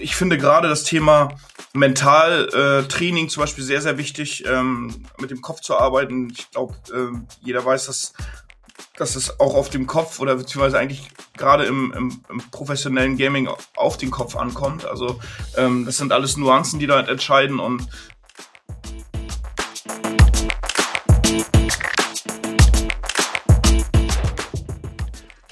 ich finde gerade das Thema Mentaltraining äh, zum Beispiel sehr, sehr wichtig, ähm, mit dem Kopf zu arbeiten. Ich glaube, äh, jeder weiß, dass, dass es auch auf dem Kopf oder beziehungsweise eigentlich gerade im, im, im professionellen Gaming auf den Kopf ankommt. Also ähm, das sind alles Nuancen, die da entscheiden und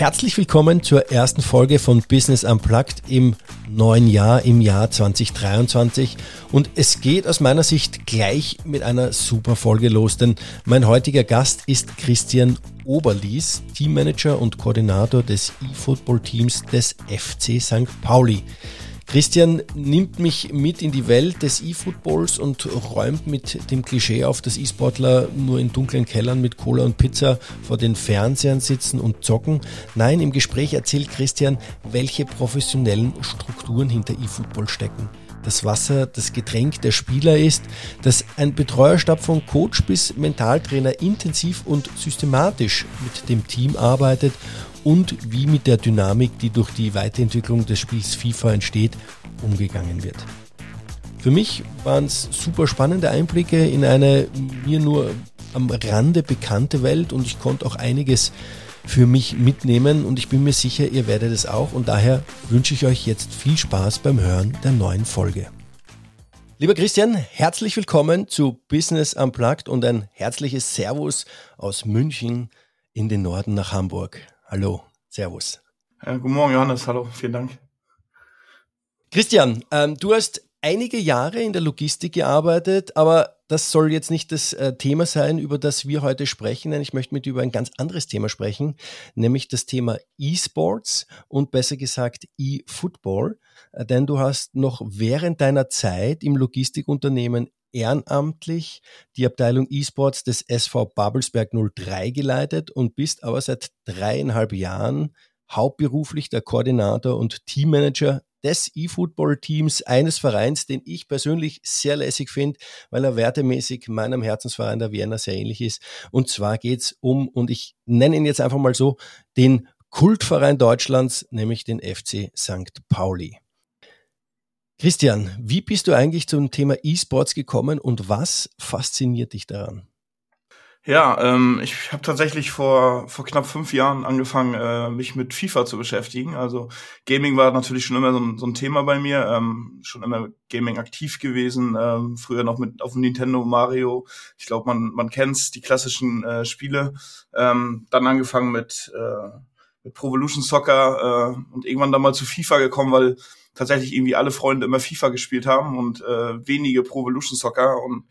Herzlich willkommen zur ersten Folge von Business Unplugged im neuen Jahr, im Jahr 2023. Und es geht aus meiner Sicht gleich mit einer super Folge los, denn mein heutiger Gast ist Christian Oberlies, Teammanager und Koordinator des E-Football-Teams des FC St. Pauli. Christian nimmt mich mit in die Welt des E-Footballs und räumt mit dem Klischee auf, dass E-Sportler nur in dunklen Kellern mit Cola und Pizza vor den Fernsehern sitzen und zocken. Nein, im Gespräch erzählt Christian, welche professionellen Strukturen hinter E-Football stecken das Wasser das Getränk der Spieler ist, dass ein Betreuerstab von Coach bis Mentaltrainer intensiv und systematisch mit dem Team arbeitet und wie mit der Dynamik, die durch die Weiterentwicklung des Spiels FIFA entsteht, umgegangen wird. Für mich waren es super spannende Einblicke in eine mir nur am Rande bekannte Welt und ich konnte auch einiges für mich mitnehmen und ich bin mir sicher, ihr werdet es auch und daher wünsche ich euch jetzt viel Spaß beim Hören der neuen Folge. Lieber Christian, herzlich willkommen zu Business Unplugged und ein herzliches Servus aus München in den Norden nach Hamburg. Hallo, Servus. Ja, guten Morgen, Johannes. Hallo, vielen Dank. Christian, ähm, du hast einige Jahre in der Logistik gearbeitet, aber das soll jetzt nicht das äh, Thema sein, über das wir heute sprechen, denn ich möchte mit dir über ein ganz anderes Thema sprechen, nämlich das Thema E-Sports und besser gesagt E-Football, äh, denn du hast noch während deiner Zeit im Logistikunternehmen ehrenamtlich die Abteilung E-Sports des SV Babelsberg 03 geleitet und bist aber seit dreieinhalb Jahren hauptberuflich der Koordinator und Teammanager des E-Football-Teams eines Vereins, den ich persönlich sehr lässig finde, weil er wertemäßig meinem Herzensverein der Vienna sehr ähnlich ist. Und zwar geht's um, und ich nenne ihn jetzt einfach mal so, den Kultverein Deutschlands, nämlich den FC St. Pauli. Christian, wie bist du eigentlich zum Thema E-Sports gekommen und was fasziniert dich daran? Ja, ähm, ich habe tatsächlich vor vor knapp fünf Jahren angefangen, äh, mich mit FIFA zu beschäftigen. Also Gaming war natürlich schon immer so ein, so ein Thema bei mir, ähm, schon immer Gaming aktiv gewesen. Ähm, früher noch mit auf dem Nintendo Mario. Ich glaube, man man kennt's, die klassischen äh, Spiele. Ähm, dann angefangen mit äh, mit Pro Evolution Soccer äh, und irgendwann dann mal zu FIFA gekommen, weil tatsächlich irgendwie alle Freunde immer FIFA gespielt haben und äh, wenige Pro Evolution Soccer und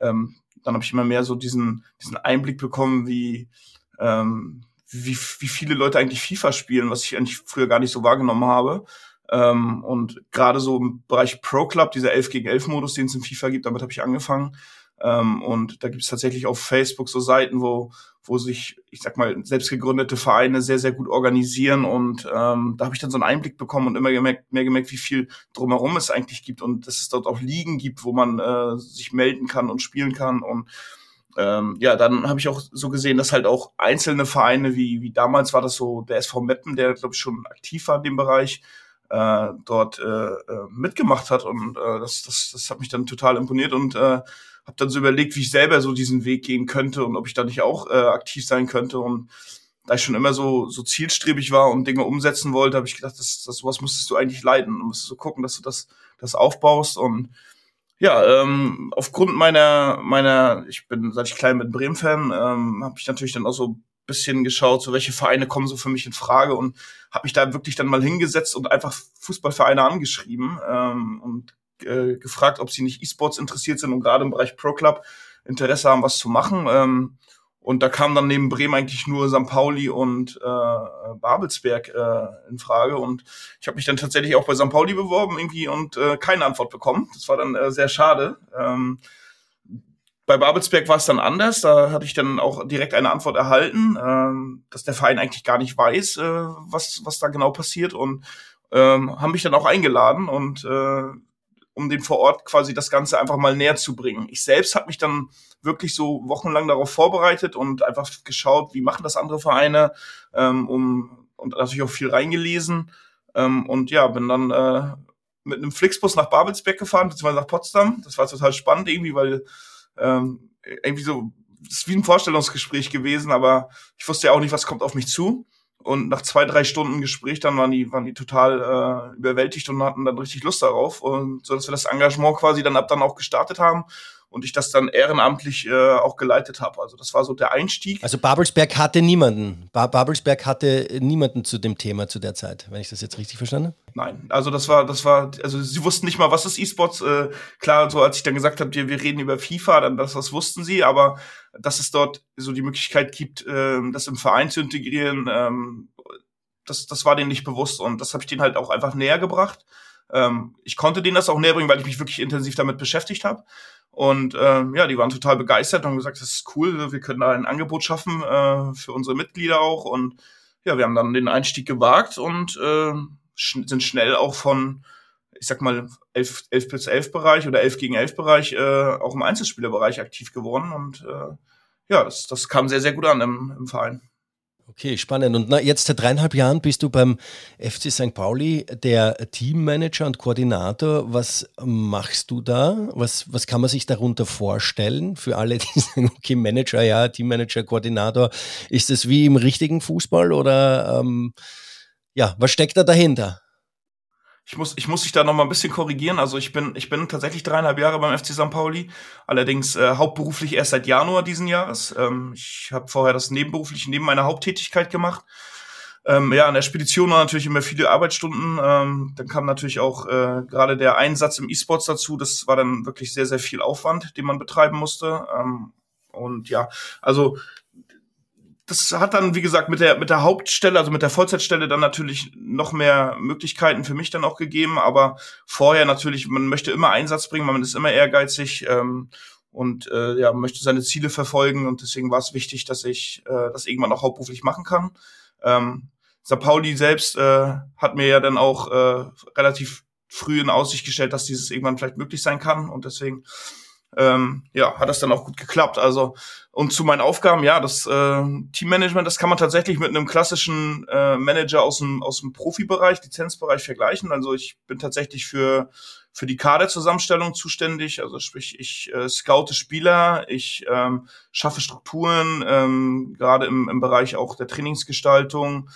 ähm, dann habe ich immer mehr so diesen, diesen Einblick bekommen, wie, ähm, wie, wie viele Leute eigentlich FIFA spielen, was ich eigentlich früher gar nicht so wahrgenommen habe. Ähm, und gerade so im Bereich Pro Club, dieser 11 gegen 11 Modus, den es in FIFA gibt, damit habe ich angefangen. Ähm, und da gibt es tatsächlich auf Facebook so Seiten, wo, wo sich, ich sag mal, selbst gegründete Vereine sehr, sehr gut organisieren. Und ähm, da habe ich dann so einen Einblick bekommen und immer gemerkt, mehr gemerkt, wie viel drumherum es eigentlich gibt und dass es dort auch Ligen gibt, wo man äh, sich melden kann und spielen kann. Und ähm, ja, dann habe ich auch so gesehen, dass halt auch einzelne Vereine, wie, wie damals war das so der SV Meppen, der, glaube ich, schon aktiv war in dem Bereich, äh, dort äh, äh, mitgemacht hat. Und äh, das, das, das hat mich dann total imponiert und äh, habe dann so überlegt, wie ich selber so diesen Weg gehen könnte und ob ich da nicht auch äh, aktiv sein könnte. Und da ich schon immer so, so zielstrebig war und Dinge umsetzen wollte, habe ich gedacht, das, das sowas müsstest du eigentlich leiden. Du musstest so gucken, dass du das, das aufbaust. Und ja, ähm, aufgrund meiner, meiner, ich bin, seit ich klein bin, Bremen-Fan, ähm, habe ich natürlich dann auch so bisschen geschaut, so welche Vereine kommen so für mich in Frage und habe mich da wirklich dann mal hingesetzt und einfach Fußballvereine angeschrieben ähm, und äh, gefragt, ob sie nicht E-Sports interessiert sind und gerade im Bereich Pro Club Interesse haben, was zu machen. Ähm, und da kam dann neben Bremen eigentlich nur St. Pauli und äh, Babelsberg äh, in Frage. Und ich habe mich dann tatsächlich auch bei St. Pauli beworben irgendwie und äh, keine Antwort bekommen. Das war dann äh, sehr schade. Ähm, bei Babelsberg war es dann anders. Da hatte ich dann auch direkt eine Antwort erhalten, ähm, dass der Verein eigentlich gar nicht weiß, äh, was, was da genau passiert und ähm, haben mich dann auch eingeladen und äh, um dem vor Ort quasi das Ganze einfach mal näher zu bringen. Ich selbst habe mich dann wirklich so wochenlang darauf vorbereitet und einfach geschaut, wie machen das andere Vereine, ähm, um und natürlich auch viel reingelesen ähm, und ja, bin dann äh, mit einem Flixbus nach Babelsberg gefahren, beziehungsweise nach Potsdam. Das war total spannend irgendwie, weil ähm, irgendwie so, das ist wie ein Vorstellungsgespräch gewesen, aber ich wusste ja auch nicht, was kommt auf mich zu. Und nach zwei, drei Stunden Gespräch dann waren die, waren die total äh, überwältigt und hatten dann richtig Lust darauf. Und so dass wir das Engagement quasi dann ab dann auch gestartet haben und ich das dann ehrenamtlich äh, auch geleitet habe. Also das war so der Einstieg. Also Babelsberg hatte niemanden. Ba Babelsberg hatte niemanden zu dem Thema zu der Zeit, wenn ich das jetzt richtig verstanden habe. Nein, also das war, das war, also sie wussten nicht mal, was ist E-Sports. Äh, klar, so als ich dann gesagt habe, wir, wir reden über FIFA, dann das, das wussten sie, aber dass es dort so die Möglichkeit gibt, äh, das im Verein zu integrieren, ähm, das, das war denen nicht bewusst und das habe ich denen halt auch einfach näher gebracht. Ähm, ich konnte denen das auch näher bringen, weil ich mich wirklich intensiv damit beschäftigt habe. Und ähm, ja, die waren total begeistert und haben gesagt, das ist cool, wir können da ein Angebot schaffen äh, für unsere Mitglieder auch. Und ja, wir haben dann den Einstieg gewagt und äh, sch sind schnell auch von, ich sag mal, 11, 11 bis 11 Bereich oder 11 gegen 11 Bereich äh, auch im Einzelspielerbereich aktiv geworden. Und äh, ja, das, das kam sehr, sehr gut an im, im Verein. Okay, spannend. Und na, jetzt seit dreieinhalb Jahren bist du beim FC St. Pauli der Teammanager und Koordinator. Was machst du da? Was, was kann man sich darunter vorstellen? Für alle, die sagen, okay, Manager, ja, Teammanager, Koordinator. Ist das wie im richtigen Fußball oder ähm, ja, was steckt da dahinter? Ich muss, ich muss dich da noch mal ein bisschen korrigieren. Also ich bin, ich bin tatsächlich dreieinhalb Jahre beim FC St. Pauli, allerdings äh, hauptberuflich erst seit Januar diesen Jahres. Ähm, ich habe vorher das nebenberuflich neben meiner Haupttätigkeit gemacht. Ähm, ja, an der Spedition waren natürlich immer viele Arbeitsstunden. Ähm, dann kam natürlich auch äh, gerade der Einsatz im E-Sports dazu. Das war dann wirklich sehr, sehr viel Aufwand, den man betreiben musste. Ähm, und ja, also das hat dann, wie gesagt, mit der, mit der Hauptstelle, also mit der Vollzeitstelle dann natürlich noch mehr Möglichkeiten für mich dann auch gegeben. Aber vorher natürlich, man möchte immer Einsatz bringen, man ist immer ehrgeizig ähm, und äh, ja, möchte seine Ziele verfolgen. Und deswegen war es wichtig, dass ich äh, das irgendwann auch hauptberuflich machen kann. Ähm, St. Pauli selbst äh, hat mir ja dann auch äh, relativ früh in Aussicht gestellt, dass dieses irgendwann vielleicht möglich sein kann. Und deswegen ähm, ja, hat das dann auch gut geklappt. Also und zu meinen Aufgaben, ja, das äh, Teammanagement, das kann man tatsächlich mit einem klassischen äh, Manager aus dem aus dem Profibereich, Lizenzbereich vergleichen. Also ich bin tatsächlich für für die Kaderzusammenstellung zuständig. Also sprich, ich äh, scoute Spieler, ich ähm, schaffe Strukturen, ähm, gerade im, im Bereich auch der Trainingsgestaltung,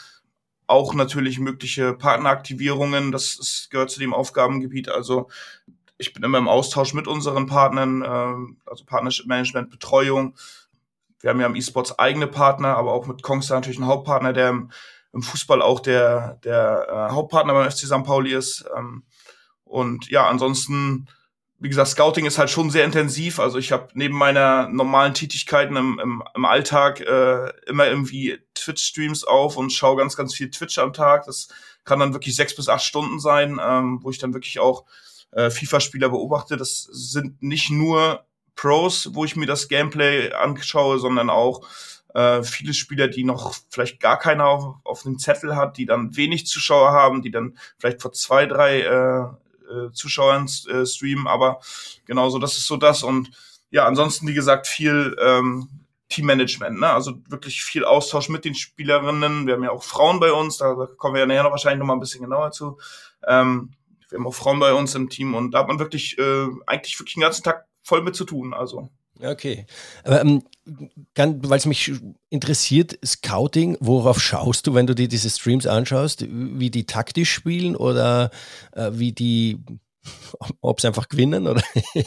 auch natürlich mögliche Partneraktivierungen. Das, das gehört zu dem Aufgabengebiet. Also ich bin immer im Austausch mit unseren Partnern, äh, also Partnership Management, Betreuung. Wir haben ja im E-Sports eigene Partner, aber auch mit Kongstar natürlich einen Hauptpartner, der im, im Fußball auch der, der äh, Hauptpartner beim FC St. Pauli ist. Ähm, und ja, ansonsten, wie gesagt, Scouting ist halt schon sehr intensiv. Also ich habe neben meiner normalen Tätigkeiten im, im, im Alltag äh, immer irgendwie Twitch-Streams auf und schaue ganz, ganz viel Twitch am Tag. Das kann dann wirklich sechs bis acht Stunden sein, ähm, wo ich dann wirklich auch äh, FIFA-Spieler beobachte, das sind nicht nur Pros, wo ich mir das Gameplay anschaue, sondern auch äh, viele Spieler, die noch vielleicht gar keiner auf, auf dem Zettel hat, die dann wenig Zuschauer haben, die dann vielleicht vor zwei, drei äh, äh, Zuschauern äh, streamen, aber genauso, das ist so das und ja, ansonsten, wie gesagt, viel ähm, Teammanagement, ne? also wirklich viel Austausch mit den Spielerinnen. Wir haben ja auch Frauen bei uns, da, kommen wir ja nachher noch wahrscheinlich noch mal ein bisschen genauer zu. Ähm, wir haben auch Frauen bei uns im Team und da hat man wirklich äh, eigentlich wirklich den ganzen Tag voll mit zu tun. Also. Okay. Aber ähm, weil es mich interessiert, Scouting, worauf schaust du, wenn du dir diese Streams anschaust? Wie die taktisch spielen oder äh, wie die, ob sie einfach gewinnen oder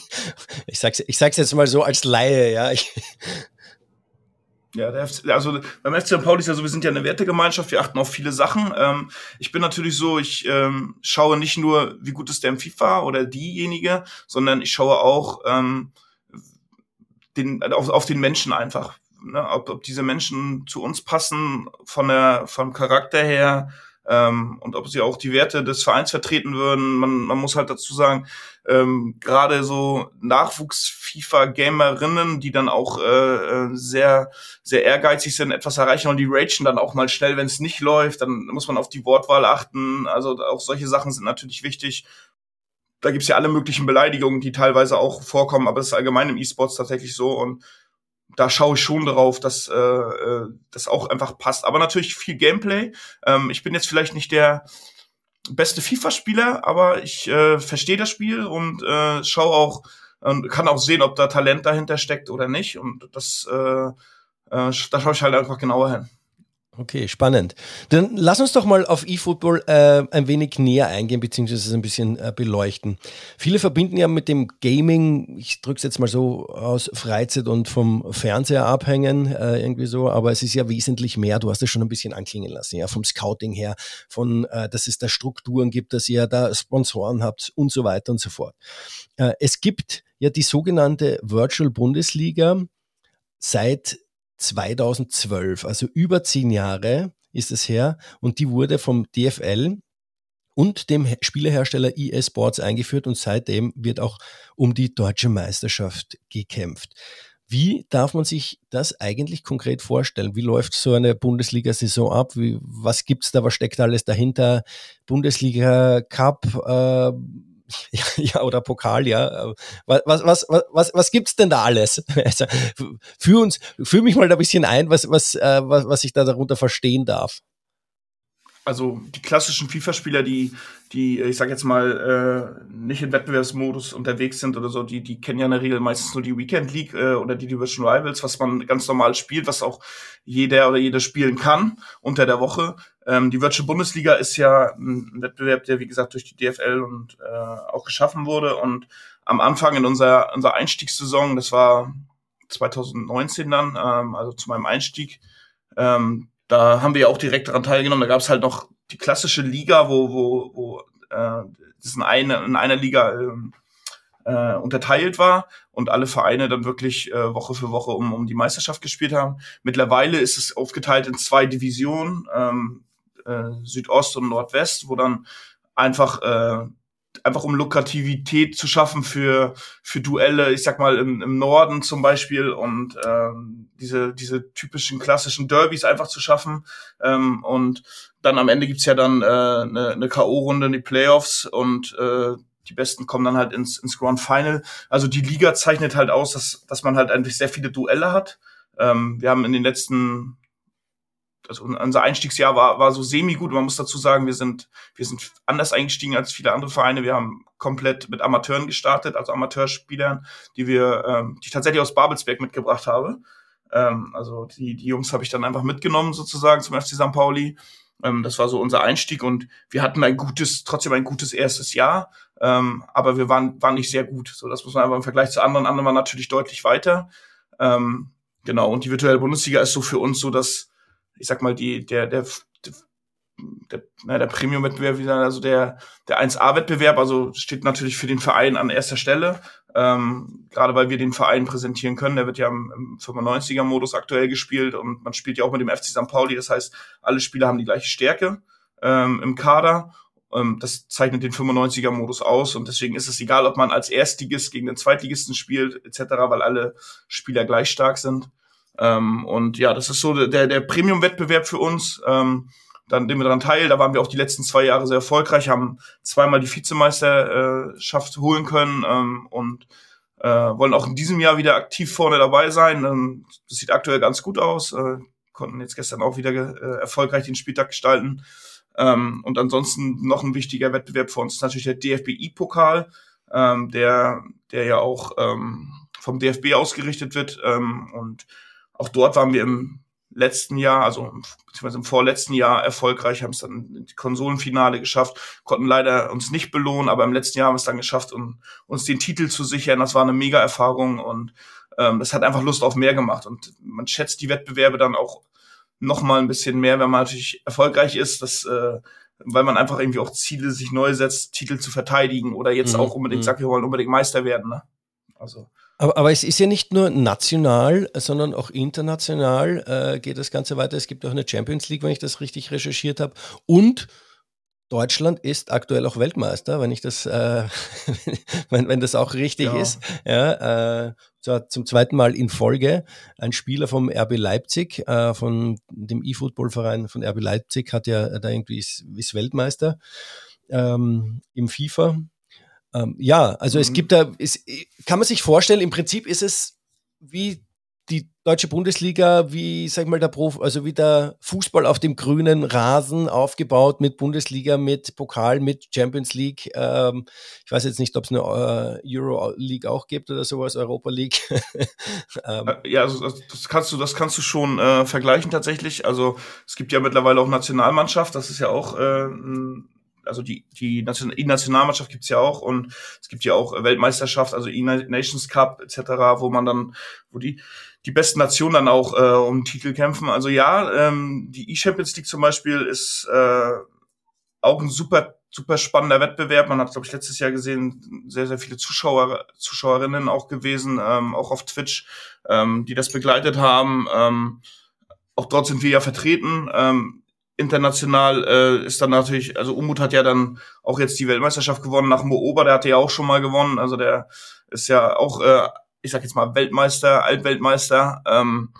ich sag's, ich sag's jetzt mal so als Laie, ja. Ich, ja, der FC, also beim FC St. Pauli ist ja so, wir sind ja eine Wertegemeinschaft, wir achten auf viele Sachen. Ähm, ich bin natürlich so, ich ähm, schaue nicht nur, wie gut ist der im FIFA oder diejenige, sondern ich schaue auch ähm, den, auf, auf den Menschen einfach. Ne? Ob, ob diese Menschen zu uns passen, von der, vom Charakter her, ähm, und ob sie auch die Werte des Vereins vertreten würden. Man, man muss halt dazu sagen, ähm, gerade so Nachwuchs-FIFA-Gamerinnen, die dann auch äh, äh, sehr, sehr ehrgeizig sind, etwas erreichen und die ragen dann auch mal schnell, wenn es nicht läuft, dann muss man auf die Wortwahl achten. Also auch solche Sachen sind natürlich wichtig. Da gibt's ja alle möglichen Beleidigungen, die teilweise auch vorkommen, aber es ist allgemein im E-Sports tatsächlich so und da schaue ich schon drauf, dass äh, äh, das auch einfach passt. Aber natürlich viel Gameplay. Ähm, ich bin jetzt vielleicht nicht der beste FIFA-Spieler, aber ich äh, verstehe das Spiel und äh, schaue auch und kann auch sehen, ob da Talent dahinter steckt oder nicht. Und das, äh, äh, da schaue ich halt einfach genauer hin. Okay, spannend. Dann lass uns doch mal auf eFootball äh, ein wenig näher eingehen, beziehungsweise es ein bisschen äh, beleuchten. Viele verbinden ja mit dem Gaming, ich drücke es jetzt mal so aus Freizeit und vom Fernseher abhängen, äh, irgendwie so, aber es ist ja wesentlich mehr, du hast es schon ein bisschen anklingen lassen, ja, vom Scouting her, von, äh, dass es da Strukturen gibt, dass ihr da Sponsoren habt und so weiter und so fort. Äh, es gibt ja die sogenannte Virtual Bundesliga seit 2012, also über zehn Jahre ist es her und die wurde vom DFL und dem Spielehersteller EA Sports eingeführt und seitdem wird auch um die deutsche Meisterschaft gekämpft. Wie darf man sich das eigentlich konkret vorstellen? Wie läuft so eine Bundesliga-Saison ab? Wie, was gibt's da? Was steckt alles dahinter? Bundesliga Cup, äh, ja, oder Pokal, ja. Was, was, was, was, was gibt's denn da alles? Also, führ uns, führ mich mal da ein bisschen ein, was, was, äh, was, was ich da darunter verstehen darf also die klassischen FIFA-Spieler, die, die, ich sag jetzt mal, äh, nicht in Wettbewerbsmodus unterwegs sind oder so, die, die kennen ja in der Regel meistens nur die Weekend League äh, oder die Division Rivals, was man ganz normal spielt, was auch jeder oder jeder spielen kann unter der Woche. Ähm, die Virtual Bundesliga ist ja ein Wettbewerb, der wie gesagt durch die DFL und äh, auch geschaffen wurde. Und am Anfang in unserer, unserer Einstiegssaison, das war 2019 dann, ähm, also zu meinem Einstieg, ähm, da haben wir ja auch direkt daran teilgenommen. Da gab es halt noch die klassische Liga, wo, wo, wo äh, das in, eine, in einer Liga äh, äh, unterteilt war und alle Vereine dann wirklich äh, Woche für Woche um, um die Meisterschaft gespielt haben. Mittlerweile ist es aufgeteilt in zwei Divisionen, ähm, äh, Südost und Nordwest, wo dann einfach äh, einfach um Lukrativität zu schaffen für für Duelle, ich sag mal im, im Norden zum Beispiel und ähm, diese diese typischen klassischen Derbys einfach zu schaffen ähm, und dann am Ende gibt's ja dann äh, eine, eine KO-Runde in die Playoffs und äh, die Besten kommen dann halt ins, ins Grand Final. Also die Liga zeichnet halt aus, dass, dass man halt eigentlich sehr viele Duelle hat. Ähm, wir haben in den letzten also unser Einstiegsjahr war, war so semi-gut. Man muss dazu sagen, wir sind, wir sind anders eingestiegen als viele andere Vereine. Wir haben komplett mit Amateuren gestartet, also Amateurspielern, die wir, ähm, die ich tatsächlich aus Babelsberg mitgebracht habe. Ähm, also die, die Jungs habe ich dann einfach mitgenommen sozusagen zum FC St. Pauli. Ähm, das war so unser Einstieg und wir hatten ein gutes, trotzdem ein gutes erstes Jahr. Ähm, aber wir waren, waren nicht sehr gut. So, das muss man einfach im Vergleich zu anderen, anderen waren natürlich deutlich weiter. Ähm, genau. Und die virtuelle Bundesliga ist so für uns so, dass, ich sag mal, die, der, der, der, na, der Premium-Wettbewerb, also der, der 1A-Wettbewerb, also steht natürlich für den Verein an erster Stelle. Ähm, gerade weil wir den Verein präsentieren können. Der wird ja im, im 95er-Modus aktuell gespielt und man spielt ja auch mit dem FC St. Pauli. Das heißt, alle Spieler haben die gleiche Stärke ähm, im Kader. Ähm, das zeichnet den 95er-Modus aus und deswegen ist es egal, ob man als Erstligist gegen den Zweitligisten spielt etc., weil alle Spieler gleich stark sind. Ähm, und ja, das ist so der, der Premium-Wettbewerb für uns, ähm, dann nehmen wir daran teil. Da waren wir auch die letzten zwei Jahre sehr erfolgreich, haben zweimal die Vizemeisterschaft holen können ähm, und äh, wollen auch in diesem Jahr wieder aktiv vorne dabei sein. Ähm, das sieht aktuell ganz gut aus. Äh, konnten jetzt gestern auch wieder äh, erfolgreich den Spieltag gestalten. Ähm, und ansonsten noch ein wichtiger Wettbewerb für uns ist natürlich der DFBI-Pokal, ähm, der, der ja auch ähm, vom DFB ausgerichtet wird. Ähm, und auch dort waren wir im letzten Jahr, also beziehungsweise im vorletzten Jahr erfolgreich, haben es dann in die Konsolenfinale geschafft, konnten leider uns nicht belohnen, aber im letzten Jahr haben wir es dann geschafft, um uns den Titel zu sichern. Das war eine mega Erfahrung und ähm, das hat einfach Lust auf mehr gemacht. Und man schätzt die Wettbewerbe dann auch noch mal ein bisschen mehr, wenn man natürlich erfolgreich ist, das, äh, weil man einfach irgendwie auch Ziele sich neu setzt, Titel zu verteidigen oder jetzt mhm. auch unbedingt mhm. sagt, wir wollen unbedingt Meister werden. Ne? Also Aber, aber es ist ja nicht nur national, sondern auch international äh, geht das Ganze weiter. Es gibt auch eine Champions League, wenn ich das richtig recherchiert habe. Und Deutschland ist aktuell auch Weltmeister, wenn ich das, äh, wenn, wenn das auch richtig ja. ist. Ja, äh, zum zweiten Mal in Folge. Ein Spieler vom RB Leipzig, äh, von dem E-Football-Verein von RB Leipzig, hat ja da irgendwie ist, ist Weltmeister ähm, im FIFA. Ähm, ja, also mhm. es gibt da, es, kann man sich vorstellen, im Prinzip ist es wie die deutsche Bundesliga, wie, sag mal, der Prof, also wie der Fußball auf dem grünen Rasen aufgebaut mit Bundesliga, mit Pokal, mit Champions League. Ähm, ich weiß jetzt nicht, ob es eine äh, Euro League auch gibt oder sowas, Europa League. ähm. Äh, ja, also das kannst du, das kannst du schon äh, vergleichen tatsächlich. Also es gibt ja mittlerweile auch Nationalmannschaft, das ist ja auch äh, also die, die Nationalmannschaft gibt's ja auch und es gibt ja auch Weltmeisterschaft, also E-Nations Cup etc., wo man dann, wo die die besten Nationen dann auch äh, um Titel kämpfen. Also ja, ähm, die E-Champions League zum Beispiel ist äh, auch ein super super spannender Wettbewerb. Man hat, glaube ich, letztes Jahr gesehen, sehr, sehr viele Zuschauer, Zuschauerinnen auch gewesen, ähm, auch auf Twitch, ähm, die das begleitet haben. Ähm, auch dort sind wir ja vertreten. Ähm, international äh, ist dann natürlich, also Umut hat ja dann auch jetzt die Weltmeisterschaft gewonnen nach Mo Ober, der hatte ja auch schon mal gewonnen, also der ist ja auch, äh, ich sag jetzt mal Weltmeister, Altweltmeister. Ähm,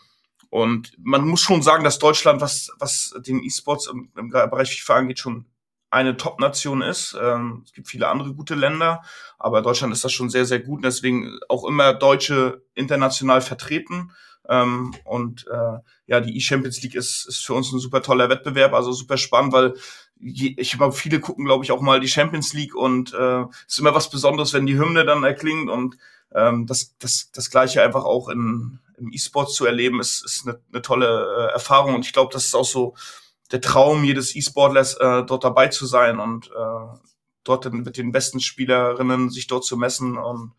und man muss schon sagen, dass Deutschland, was, was den E-Sports im, im Bereich FIFA angeht, schon eine Top-Nation ist. Ähm, es gibt viele andere gute Länder, aber Deutschland ist das schon sehr, sehr gut und deswegen auch immer Deutsche international vertreten. Ähm, und äh, ja, die E-Champions League ist, ist für uns ein super toller Wettbewerb, also super spannend, weil je, ich glaube, viele gucken, glaube ich, auch mal die Champions League und äh, ist immer was Besonderes, wenn die Hymne dann erklingt und ähm, das, das, das gleiche einfach auch in, im E-Sport zu erleben, ist, ist eine, eine tolle äh, Erfahrung. Und ich glaube, das ist auch so der Traum jedes E-Sportlers, äh, dort dabei zu sein und äh, dort mit den besten Spielerinnen sich dort zu messen und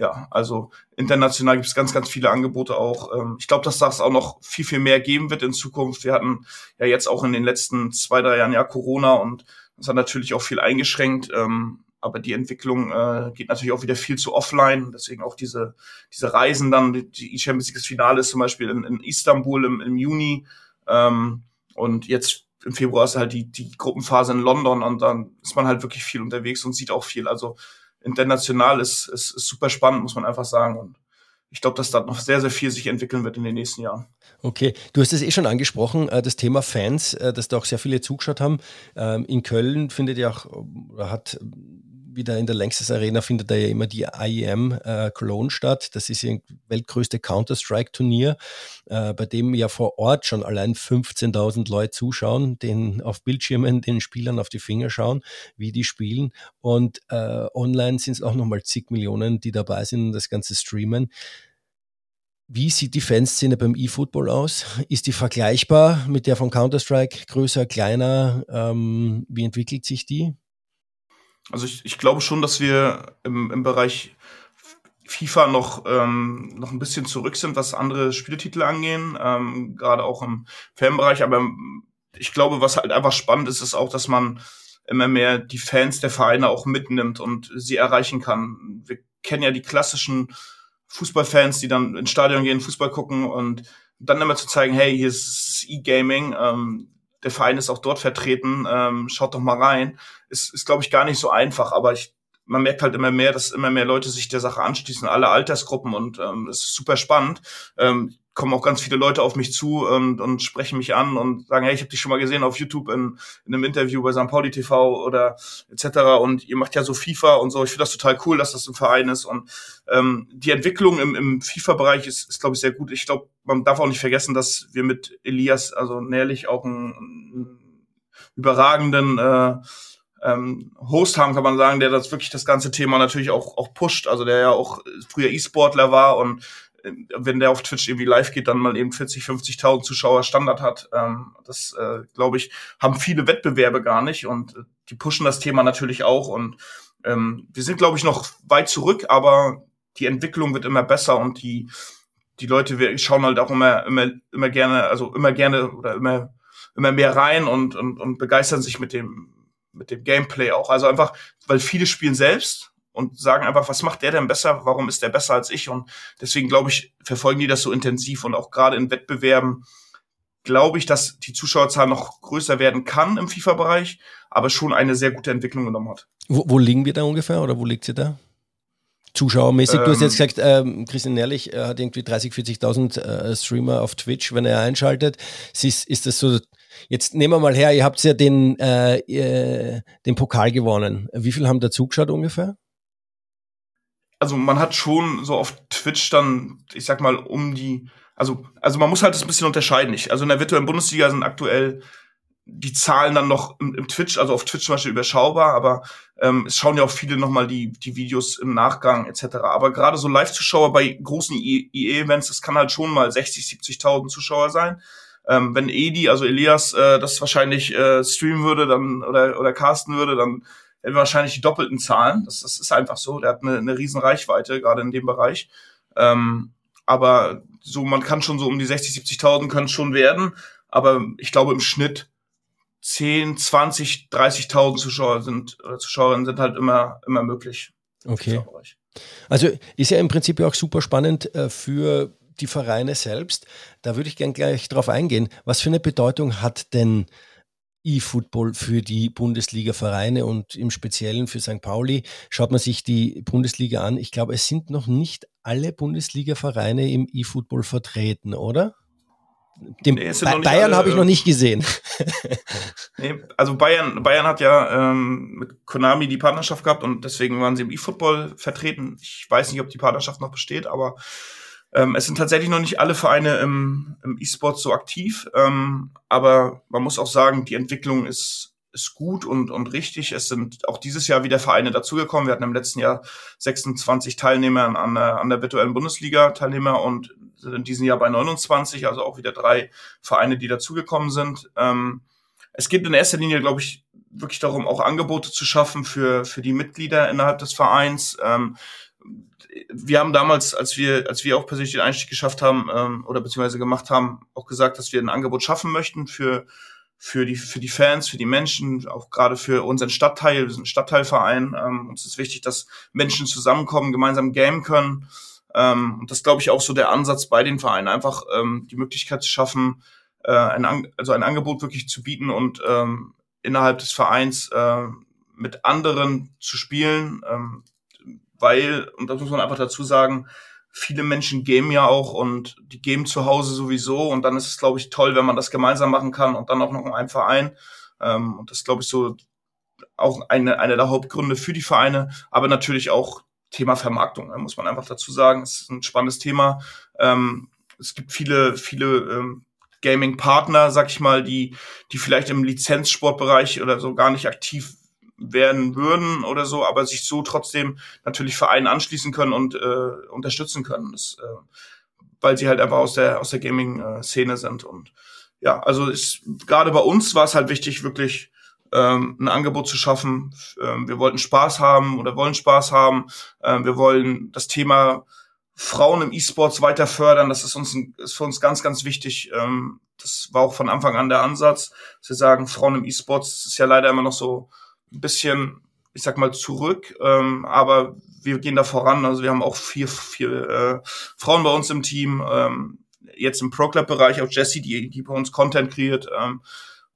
ja, also international gibt es ganz, ganz viele Angebote auch. Ähm, ich glaube, dass das auch noch viel, viel mehr geben wird in Zukunft. Wir hatten ja jetzt auch in den letzten zwei, drei Jahren ja Corona und das hat natürlich auch viel eingeschränkt. Ähm, aber die Entwicklung äh, geht natürlich auch wieder viel zu offline. Deswegen auch diese, diese Reisen dann, die E-Champions League Finale ist zum Beispiel in, in Istanbul im, im Juni. Ähm, und jetzt im Februar ist halt die, die Gruppenphase in London und dann ist man halt wirklich viel unterwegs und sieht auch viel. Also international ist, ist, ist super spannend, muss man einfach sagen. Und ich glaube, dass da noch sehr, sehr viel sich entwickeln wird in den nächsten Jahren. Okay, du hast es eh schon angesprochen, äh, das Thema Fans, äh, dass da auch sehr viele zugeschaut haben. Ähm, in Köln findet ja auch, hat wieder in der Längstes Arena findet da ja immer die IEM äh, Cologne statt. Das ist ein weltgrößte Counter-Strike-Turnier, äh, bei dem ja vor Ort schon allein 15.000 Leute zuschauen, den auf Bildschirmen den Spielern auf die Finger schauen, wie die spielen. Und äh, online sind es auch nochmal zig Millionen, die dabei sind und das Ganze streamen. Wie sieht die Fanszene beim E-Football aus? Ist die vergleichbar mit der von Counter-Strike? Größer, kleiner? Ähm, wie entwickelt sich die? Also ich, ich glaube schon, dass wir im, im Bereich FIFA noch, ähm, noch ein bisschen zurück sind, was andere Spieltitel angehen, ähm, gerade auch im Fanbereich. Aber ich glaube, was halt einfach spannend ist, ist auch, dass man immer mehr die Fans der Vereine auch mitnimmt und sie erreichen kann. Wir kennen ja die klassischen Fußballfans, die dann ins Stadion gehen, Fußball gucken und dann immer zu zeigen, hey, hier ist E-Gaming, ähm, der Verein ist auch dort vertreten, ähm, schaut doch mal rein. Ist, ist glaube ich, gar nicht so einfach, aber ich, man merkt halt immer mehr, dass immer mehr Leute sich der Sache anschließen, alle Altersgruppen und ähm, es ist super spannend. Ähm, kommen auch ganz viele Leute auf mich zu und, und sprechen mich an und sagen, hey, ich habe dich schon mal gesehen auf YouTube in, in einem Interview bei St. Pauli TV oder etc. Und ihr macht ja so FIFA und so. Ich finde das total cool, dass das im Verein ist. Und ähm, die Entwicklung im, im FIFA-Bereich ist, ist glaube ich, sehr gut. Ich glaube, man darf auch nicht vergessen, dass wir mit Elias, also näherlich auch einen, einen überragenden äh, ähm, Host haben, kann man sagen, der das wirklich das ganze Thema natürlich auch, auch pusht. Also der ja auch früher E-Sportler war und wenn der auf Twitch irgendwie live geht, dann mal eben 40, 50.000 Zuschauer Standard hat. Ähm, das, äh, glaube ich, haben viele Wettbewerbe gar nicht und äh, die pushen das Thema natürlich auch und ähm, wir sind, glaube ich, noch weit zurück, aber die Entwicklung wird immer besser und die die Leute wir schauen halt auch immer immer immer gerne, also immer gerne oder immer immer mehr rein und und, und begeistern sich mit dem mit dem Gameplay auch. Also einfach, weil viele spielen selbst und sagen einfach, was macht der denn besser? Warum ist der besser als ich? Und deswegen glaube ich, verfolgen die das so intensiv und auch gerade in Wettbewerben glaube ich, dass die Zuschauerzahl noch größer werden kann im FIFA-Bereich, aber schon eine sehr gute Entwicklung genommen hat. Wo, wo liegen wir da ungefähr oder wo liegt sie da? Zuschauermäßig, ähm, du hast jetzt ähm, gesagt, ähm, Christian Ehrlich äh, hat irgendwie 30, 40.000 äh, Streamer auf Twitch, wenn er einschaltet. Ist, ist das so, jetzt nehmen wir mal her, ihr habt ja den, äh, den Pokal gewonnen. Wie viel haben da zugeschaut ungefähr? Also man hat schon so auf Twitch dann, ich sag mal, um die, also, also man muss halt das ein bisschen unterscheiden. Ich, also in der virtuellen Bundesliga sind aktuell die Zahlen dann noch im, im, Twitch, also auf Twitch zum Beispiel überschaubar, aber ähm, es schauen ja auch viele nochmal die, die Videos im Nachgang etc. Aber gerade so Live-Zuschauer bei großen EA-Events, das kann halt schon mal 60, 70.000 Zuschauer sein. Ähm, wenn Edi, also Elias, äh, das wahrscheinlich äh, streamen würde dann oder, oder casten würde, dann wahrscheinlich die doppelten Zahlen. Das, das ist einfach so. Der hat eine, eine riesen Reichweite, gerade in dem Bereich. Ähm, aber so, man kann schon so um die 60, 70.000 können schon werden. Aber ich glaube, im Schnitt 10, 20, 30.000 Zuschauer sind oder Zuschauerinnen sind halt immer immer möglich. Okay. Also ist ja im Prinzip auch super spannend äh, für die Vereine selbst. Da würde ich gerne gleich drauf eingehen. Was für eine Bedeutung hat denn E-Football für die Bundesliga-Vereine und im Speziellen für St. Pauli? Schaut man sich die Bundesliga an. Ich glaube, es sind noch nicht alle Bundesliga-Vereine im E-Football vertreten, oder? Den nee, Bayern habe ich noch nicht gesehen. nee, also Bayern, Bayern hat ja ähm, mit Konami die Partnerschaft gehabt und deswegen waren sie im E-Football vertreten. Ich weiß nicht, ob die Partnerschaft noch besteht, aber ähm, es sind tatsächlich noch nicht alle Vereine im, im E-Sport so aktiv. Ähm, aber man muss auch sagen, die Entwicklung ist, ist gut und, und richtig. Es sind auch dieses Jahr wieder Vereine dazugekommen. Wir hatten im letzten Jahr 26 Teilnehmer an der, an der virtuellen Bundesliga Teilnehmer und sind in diesem Jahr bei 29, also auch wieder drei Vereine, die dazugekommen sind. Ähm, es geht in erster Linie, glaube ich, wirklich darum, auch Angebote zu schaffen für, für die Mitglieder innerhalb des Vereins. Ähm, wir haben damals, als wir, als wir auch persönlich den Einstieg geschafft haben ähm, oder beziehungsweise gemacht haben, auch gesagt, dass wir ein Angebot schaffen möchten für für die für die Fans, für die Menschen, auch gerade für unseren Stadtteil. Wir sind ein Stadtteilverein. Ähm, uns ist wichtig, dass Menschen zusammenkommen, gemeinsam gamen können. Ähm, und das glaube ich auch so der Ansatz bei den Vereinen, einfach ähm, die Möglichkeit zu schaffen, äh, ein, also ein Angebot wirklich zu bieten und ähm, innerhalb des Vereins äh, mit anderen zu spielen, ähm, weil, und das muss man einfach dazu sagen, viele Menschen gamen ja auch und die gamen zu Hause sowieso und dann ist es, glaube ich, toll, wenn man das gemeinsam machen kann und dann auch noch in einem Verein. Ähm, und das glaube ich so auch eine, eine der Hauptgründe für die Vereine, aber natürlich auch Thema Vermarktung, da muss man einfach dazu sagen. Es ist ein spannendes Thema. Ähm, es gibt viele, viele ähm, Gaming-Partner, sag ich mal, die, die vielleicht im Lizenzsportbereich oder so gar nicht aktiv werden würden oder so, aber sich so trotzdem natürlich Vereinen anschließen können und äh, unterstützen können, das, äh, weil sie halt einfach aus der aus der Gaming-Szene sind und ja, also ist gerade bei uns war es halt wichtig, wirklich ähm, ein Angebot zu schaffen. Ähm, wir wollten Spaß haben oder wollen Spaß haben. Ähm, wir wollen das Thema Frauen im E-Sports weiter fördern. Das ist uns ist für uns ganz, ganz wichtig. Ähm, das war auch von Anfang an der Ansatz, dass wir sagen, Frauen im E-Sports ist ja leider immer noch so ein bisschen, ich sag mal, zurück. Ähm, aber wir gehen da voran. Also wir haben auch vier, vier äh, Frauen bei uns im Team. Ähm, jetzt im Pro Club Bereich auch Jessie, die, die bei uns Content kreiert. Ähm,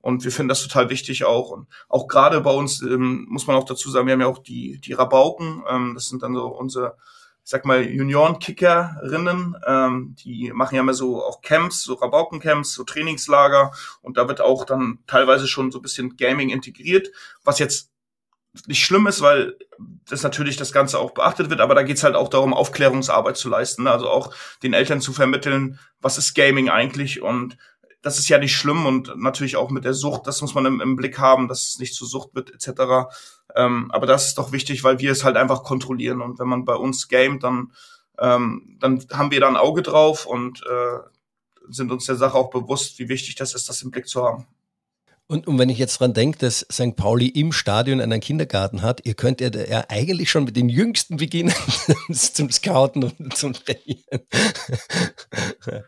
und wir finden das total wichtig auch. Und auch gerade bei uns ähm, muss man auch dazu sagen, wir haben ja auch die, die Rabauken. Ähm, das sind dann so unsere, ich sag mal, Junioren-Kickerinnen. Ähm, die machen ja immer so auch Camps, so Rabauken-Camps, so Trainingslager. Und da wird auch dann teilweise schon so ein bisschen Gaming integriert, was jetzt nicht schlimm ist, weil das natürlich das Ganze auch beachtet wird, aber da geht's halt auch darum, Aufklärungsarbeit zu leisten. Ne? Also auch den Eltern zu vermitteln, was ist Gaming eigentlich und das ist ja nicht schlimm und natürlich auch mit der Sucht, das muss man im, im Blick haben, dass es nicht zur Sucht wird etc. Ähm, aber das ist doch wichtig, weil wir es halt einfach kontrollieren und wenn man bei uns gamet, dann ähm, dann haben wir da ein Auge drauf und äh, sind uns der Sache auch bewusst, wie wichtig das ist, das im Blick zu haben. Und, und wenn ich jetzt dran denke, dass St. Pauli im Stadion einen Kindergarten hat, ihr könnt ja, ja eigentlich schon mit den Jüngsten beginnen zum Scouten und zum Trainieren.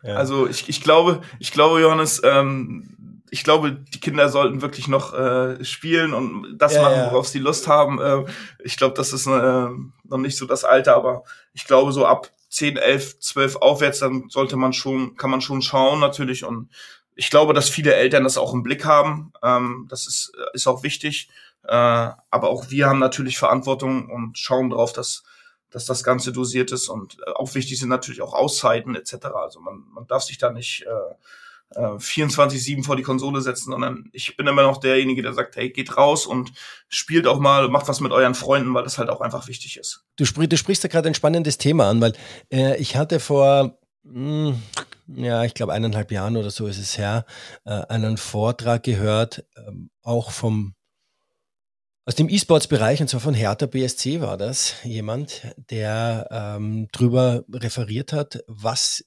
ja. Also ich, ich glaube, ich glaube, Johannes, ähm, ich glaube, die Kinder sollten wirklich noch äh, spielen und das ja, machen, worauf sie Lust haben. Äh, ich glaube, das ist äh, noch nicht so das Alter, aber ich glaube, so ab 10, 11, 12 aufwärts, dann sollte man schon, kann man schon schauen natürlich. Und ich glaube, dass viele Eltern das auch im Blick haben. Ähm, das ist, ist auch wichtig. Äh, aber auch wir haben natürlich Verantwortung und schauen drauf, dass, dass das Ganze dosiert ist. Und äh, auch wichtig sind natürlich auch Auszeiten etc. Also man, man darf sich da nicht äh, 24-7 äh, vor die Konsole setzen, sondern ich bin immer noch derjenige, der sagt, hey, geht raus und spielt auch mal, macht was mit euren Freunden, weil das halt auch einfach wichtig ist. Du, sprich, du sprichst da gerade ein spannendes Thema an, weil äh, ich hatte vor, mh, hm, ja, ich glaube eineinhalb Jahren oder so ist es her, äh, einen Vortrag gehört, äh, auch vom aus dem E-Sports-Bereich, und zwar von Hertha BSC war das jemand, der ähm, drüber referiert hat, was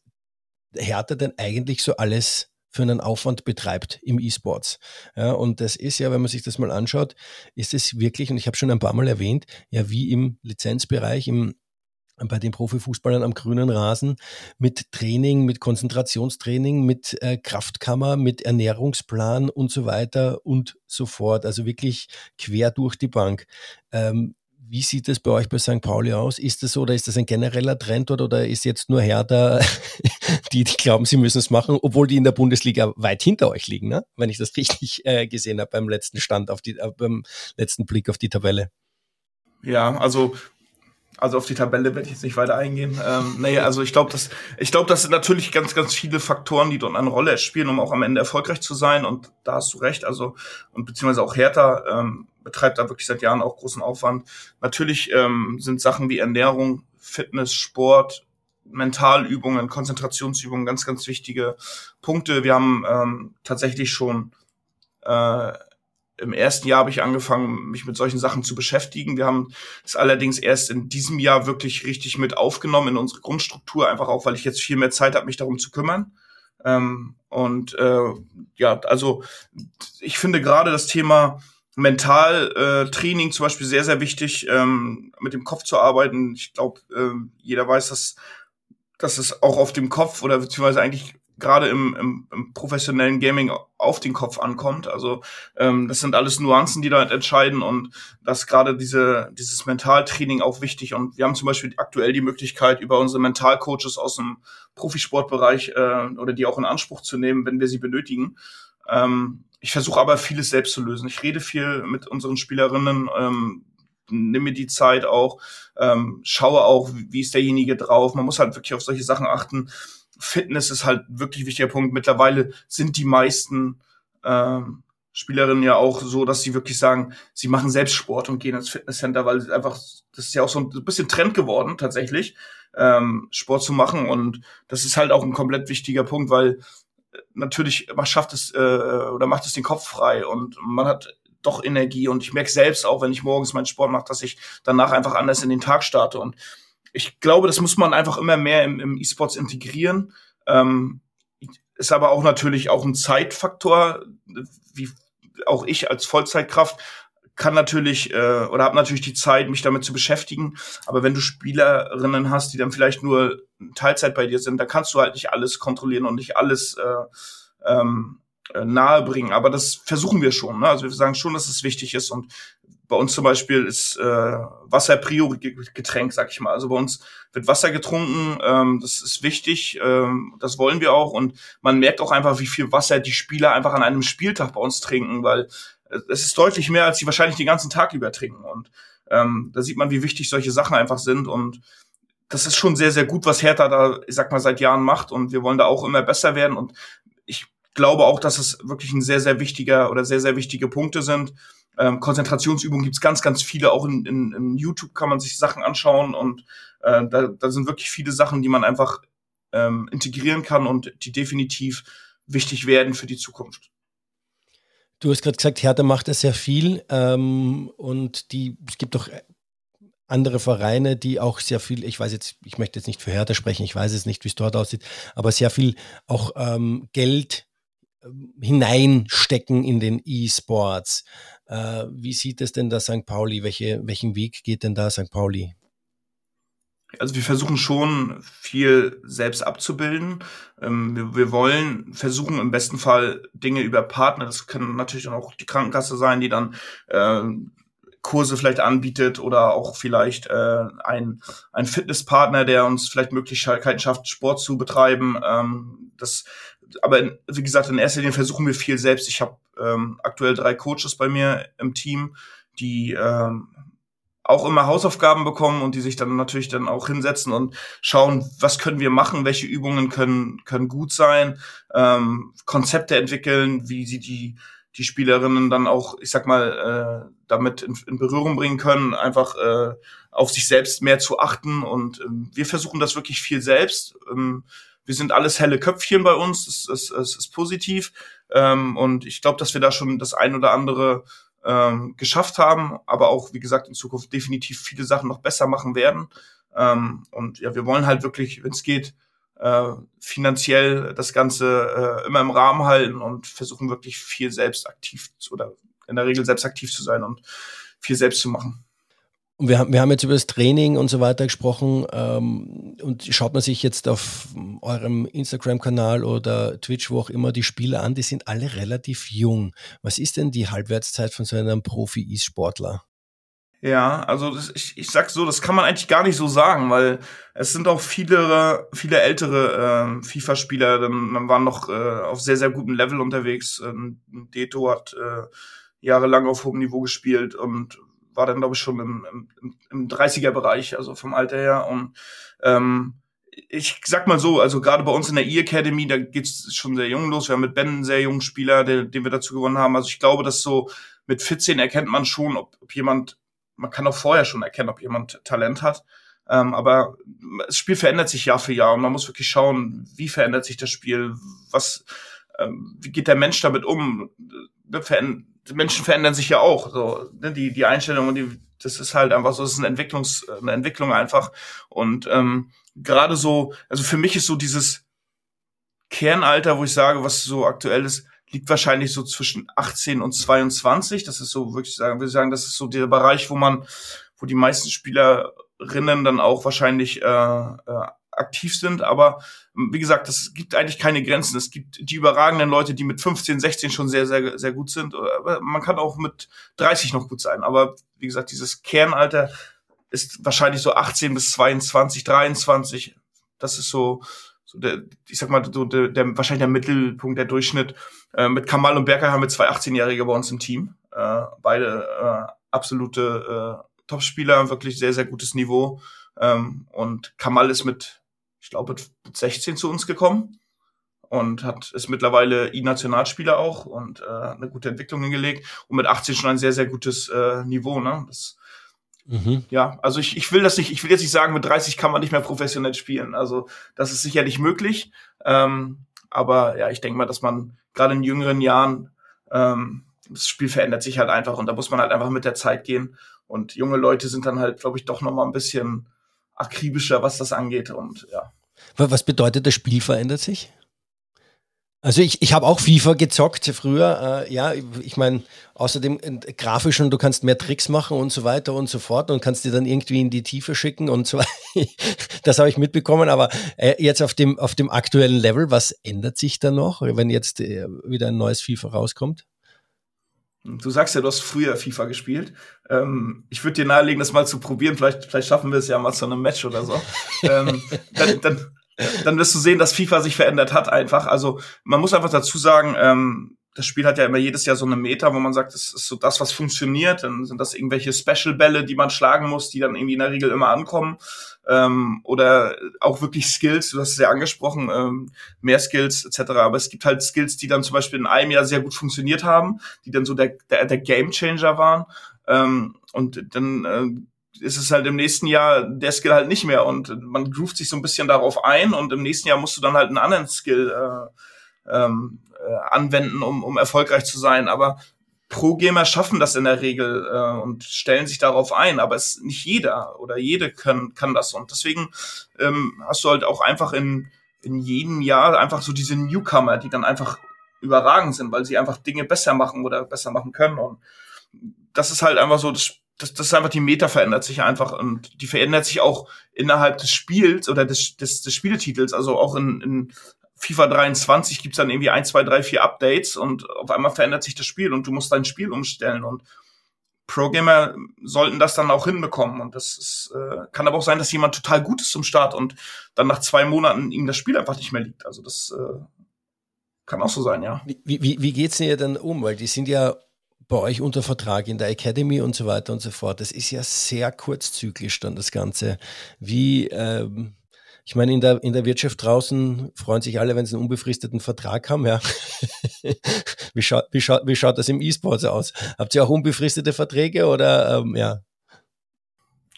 Hertha denn eigentlich so alles für einen Aufwand betreibt im E-Sports. Ja, und das ist ja, wenn man sich das mal anschaut, ist es wirklich, und ich habe schon ein paar Mal erwähnt, ja wie im Lizenzbereich, im bei den Profifußballern am grünen Rasen mit Training, mit Konzentrationstraining, mit äh, Kraftkammer, mit Ernährungsplan und so weiter und so fort. Also wirklich quer durch die Bank. Ähm, wie sieht es bei euch bei St. Pauli aus? Ist das so oder ist das ein genereller Trend oder, oder ist jetzt nur Hertha, die, die glauben, sie müssen es machen, obwohl die in der Bundesliga weit hinter euch liegen, ne? wenn ich das richtig äh, gesehen habe beim letzten Stand, auf die, äh, beim letzten Blick auf die Tabelle? Ja, also also auf die Tabelle werde ich jetzt nicht weiter eingehen. Ähm, nee, also ich glaube, das, ich glaube, das sind natürlich ganz, ganz viele Faktoren, die dort eine Rolle spielen, um auch am Ende erfolgreich zu sein. Und da hast du recht. Also und beziehungsweise auch Hertha ähm, betreibt da wirklich seit Jahren auch großen Aufwand. Natürlich ähm, sind Sachen wie Ernährung, Fitness, Sport, Mentalübungen, Konzentrationsübungen ganz, ganz wichtige Punkte. Wir haben ähm, tatsächlich schon äh, im ersten Jahr habe ich angefangen, mich mit solchen Sachen zu beschäftigen. Wir haben es allerdings erst in diesem Jahr wirklich richtig mit aufgenommen in unsere Grundstruktur, einfach auch, weil ich jetzt viel mehr Zeit habe, mich darum zu kümmern. Ähm, und äh, ja, also ich finde gerade das Thema Mentaltraining äh, zum Beispiel sehr, sehr wichtig, ähm, mit dem Kopf zu arbeiten. Ich glaube, äh, jeder weiß, dass, dass es auch auf dem Kopf oder beziehungsweise eigentlich gerade im, im, im professionellen Gaming auf den Kopf ankommt. Also ähm, das sind alles Nuancen, die da entscheiden und das gerade diese dieses Mentaltraining auch wichtig. Und wir haben zum Beispiel aktuell die Möglichkeit, über unsere Mentalcoaches aus dem Profisportbereich äh, oder die auch in Anspruch zu nehmen, wenn wir sie benötigen. Ähm, ich versuche aber vieles selbst zu lösen. Ich rede viel mit unseren Spielerinnen, ähm, nimm mir die Zeit auch, ähm, schaue auch, wie ist derjenige drauf. Man muss halt wirklich auf solche Sachen achten Fitness ist halt wirklich wichtiger Punkt. Mittlerweile sind die meisten ähm, Spielerinnen ja auch so, dass sie wirklich sagen, sie machen selbst Sport und gehen ins Fitnesscenter, weil einfach, das ist ja auch so ein bisschen Trend geworden, tatsächlich, ähm, Sport zu machen. Und das ist halt auch ein komplett wichtiger Punkt, weil äh, natürlich, man schafft es äh, oder macht es den Kopf frei und man hat doch Energie. Und ich merke selbst auch, wenn ich morgens meinen Sport mache, dass ich danach einfach anders in den Tag starte. Und ich glaube, das muss man einfach immer mehr im, im E-Sports integrieren. Ähm, ist aber auch natürlich auch ein Zeitfaktor, wie auch ich als Vollzeitkraft kann natürlich äh, oder habe natürlich die Zeit, mich damit zu beschäftigen. Aber wenn du Spielerinnen hast, die dann vielleicht nur Teilzeit bei dir sind, dann kannst du halt nicht alles kontrollieren und nicht alles äh, ähm, äh, nahe bringen. Aber das versuchen wir schon. Ne? Also wir sagen schon, dass es wichtig ist und bei uns zum Beispiel ist äh, Wasser Prio-Getränk, sag ich mal. Also bei uns wird Wasser getrunken, ähm, das ist wichtig, ähm, das wollen wir auch. Und man merkt auch einfach, wie viel Wasser die Spieler einfach an einem Spieltag bei uns trinken, weil äh, es ist deutlich mehr, als sie wahrscheinlich den ganzen Tag über trinken. Und ähm, da sieht man, wie wichtig solche Sachen einfach sind. Und das ist schon sehr, sehr gut, was Hertha da, ich sag mal, seit Jahren macht. Und wir wollen da auch immer besser werden. Und ich glaube auch, dass es wirklich ein sehr, sehr wichtiger oder sehr, sehr wichtige Punkte sind. Ähm, Konzentrationsübungen gibt's ganz, ganz viele. Auch in, in, in YouTube kann man sich Sachen anschauen und äh, da, da sind wirklich viele Sachen, die man einfach ähm, integrieren kann und die definitiv wichtig werden für die Zukunft. Du hast gerade gesagt, Hertha macht das sehr viel ähm, und die, es gibt doch andere Vereine, die auch sehr viel, ich weiß jetzt, ich möchte jetzt nicht für Hertha sprechen, ich weiß jetzt nicht, wie es dort aussieht, aber sehr viel auch ähm, Geld ähm, hineinstecken in den E-Sports. Äh, wie sieht es denn da St. Pauli? Welche, welchen Weg geht denn da St. Pauli? also wir versuchen schon viel selbst abzubilden. Ähm, wir, wollen versuchen im besten Fall Dinge über Partner, das können natürlich auch die Krankenkasse sein, die dann äh, Kurse vielleicht anbietet oder auch vielleicht äh, ein, ein Fitnesspartner, der uns vielleicht Möglichkeiten schafft, Sport zu betreiben. Ähm, das, aber wie gesagt, in erster Linie versuchen wir viel selbst. Ich habe ähm, aktuell drei Coaches bei mir im Team, die ähm, auch immer Hausaufgaben bekommen und die sich dann natürlich dann auch hinsetzen und schauen, was können wir machen, welche Übungen können, können gut sein, ähm, Konzepte entwickeln, wie sie die, die Spielerinnen dann auch, ich sag mal, äh, damit in, in Berührung bringen können, einfach äh, auf sich selbst mehr zu achten. Und ähm, wir versuchen das wirklich viel selbst. Ähm, wir sind alles helle Köpfchen bei uns, das, das, das ist positiv. Ähm, und ich glaube, dass wir da schon das ein oder andere ähm, geschafft haben, aber auch, wie gesagt, in Zukunft definitiv viele Sachen noch besser machen werden. Ähm, und ja, wir wollen halt wirklich, wenn es geht, äh, finanziell das Ganze äh, immer im Rahmen halten und versuchen wirklich viel selbst aktiv zu, oder in der Regel selbst aktiv zu sein und viel selbst zu machen. Und wir haben, wir haben jetzt über das Training und so weiter gesprochen. Ähm, und schaut man sich jetzt auf eurem Instagram-Kanal oder Twitch, wo auch immer, die Spieler an, die sind alle relativ jung. Was ist denn die Halbwertszeit von so einem Profi-E-Sportler? Ja, also das, ich, ich sag so, das kann man eigentlich gar nicht so sagen, weil es sind auch viele, viele ältere äh, FIFA-Spieler, dann waren noch äh, auf sehr, sehr gutem Level unterwegs. Ähm, Deto hat äh, jahrelang auf hohem Niveau gespielt und war dann, glaube ich, schon im, im, im 30er-Bereich, also vom Alter her. Und ähm, ich sag mal so, also gerade bei uns in der E-Academy, da geht's schon sehr jung los. Wir haben mit Ben einen sehr jungen Spieler, den, den wir dazu gewonnen haben. Also ich glaube, dass so mit 14 erkennt man schon, ob, ob jemand, man kann auch vorher schon erkennen, ob jemand Talent hat. Ähm, aber das Spiel verändert sich Jahr für Jahr und man muss wirklich schauen, wie verändert sich das Spiel, was, ähm, wie geht der Mensch damit um? Menschen verändern sich ja auch. So, ne? die, die Einstellung und die, das ist halt einfach so, das ist eine Entwicklungs, eine Entwicklung einfach. Und ähm, gerade so, also für mich ist so dieses Kernalter, wo ich sage, was so aktuell ist, liegt wahrscheinlich so zwischen 18 und 22. Das ist so, wirklich sagen, wir sagen, das ist so der Bereich, wo man, wo die meisten Spielerinnen dann auch wahrscheinlich äh, äh, aktiv sind. Aber wie gesagt, es gibt eigentlich keine Grenzen. Es gibt die überragenden Leute, die mit 15, 16 schon sehr, sehr, sehr gut sind. Aber man kann auch mit 30 noch gut sein. Aber wie gesagt, dieses Kernalter ist wahrscheinlich so 18 bis 22, 23. Das ist so, so der, ich sag mal, so der, der wahrscheinlich der Mittelpunkt, der Durchschnitt. Äh, mit Kamal und Berker haben wir zwei 18-Jährige bei uns im Team. Äh, beide äh, absolute äh, Topspieler, wirklich sehr, sehr gutes Niveau. Ähm, und Kamal ist mit ich glaube, mit 16 zu uns gekommen und hat ist mittlerweile I-Nationalspieler auch und äh, eine gute Entwicklung hingelegt und mit 18 schon ein sehr sehr gutes äh, Niveau. Ne? Das, mhm. Ja, also ich, ich will das nicht, ich will jetzt nicht sagen, mit 30 kann man nicht mehr professionell spielen. Also das ist sicherlich möglich, ähm, aber ja, ich denke mal, dass man gerade in jüngeren Jahren ähm, das Spiel verändert sich halt einfach und da muss man halt einfach mit der Zeit gehen und junge Leute sind dann halt, glaube ich, doch noch mal ein bisschen akribischer, was das angeht. Und ja. Was bedeutet, das Spiel verändert sich? Also ich, ich habe auch FIFA gezockt früher, äh, ja, ich meine, außerdem äh, grafisch und du kannst mehr Tricks machen und so weiter und so fort und kannst die dann irgendwie in die Tiefe schicken und so weiter. das habe ich mitbekommen, aber äh, jetzt auf dem, auf dem aktuellen Level, was ändert sich da noch, wenn jetzt äh, wieder ein neues FIFA rauskommt? Du sagst ja, du hast früher FIFA gespielt. Ähm, ich würde dir nahelegen, das mal zu probieren. Vielleicht, vielleicht schaffen wir es ja mal zu einem Match oder so. ähm, dann, dann, dann wirst du sehen, dass FIFA sich verändert hat einfach. Also man muss einfach dazu sagen, ähm, das Spiel hat ja immer jedes Jahr so eine Meta, wo man sagt, das ist so das, was funktioniert. Dann sind das irgendwelche Special-Bälle, die man schlagen muss, die dann irgendwie in der Regel immer ankommen. Ähm, oder auch wirklich Skills, du hast es ja angesprochen, ähm, mehr Skills etc. Aber es gibt halt Skills, die dann zum Beispiel in einem Jahr sehr gut funktioniert haben, die dann so der, der, der Game Changer waren. Ähm, und dann äh, ist es halt im nächsten Jahr der Skill halt nicht mehr und man groovt sich so ein bisschen darauf ein und im nächsten Jahr musst du dann halt einen anderen Skill äh, ähm, äh, anwenden, um, um erfolgreich zu sein. Aber Pro-Gamer schaffen das in der Regel äh, und stellen sich darauf ein, aber es nicht jeder oder jede kann, kann das. Und deswegen ähm, hast du halt auch einfach in, in jedem Jahr einfach so diese Newcomer, die dann einfach überragend sind, weil sie einfach Dinge besser machen oder besser machen können. Und das ist halt einfach so, das das, das ist einfach die Meta verändert sich einfach und die verändert sich auch innerhalb des Spiels oder des, des, des Spieletitels. Also auch in, in FIFA 23 gibt's dann irgendwie ein, zwei, drei, vier Updates und auf einmal verändert sich das Spiel und du musst dein Spiel umstellen und Pro-Gamer sollten das dann auch hinbekommen. Und das ist, äh, kann aber auch sein, dass jemand total gut ist zum Start und dann nach zwei Monaten ihm das Spiel einfach nicht mehr liegt. Also das äh, kann auch so sein, ja. Wie, wie, wie geht's denn ja dann um? Weil die sind ja bei euch unter Vertrag in der Academy und so weiter und so fort. Das ist ja sehr kurzzyklisch dann das Ganze. Wie, ähm, ich meine, in der, in der Wirtschaft draußen freuen sich alle, wenn sie einen unbefristeten Vertrag haben, ja. wie, schaut, wie, schaut, wie schaut das im E-Sports aus? Habt ihr auch unbefristete Verträge oder, ähm, ja?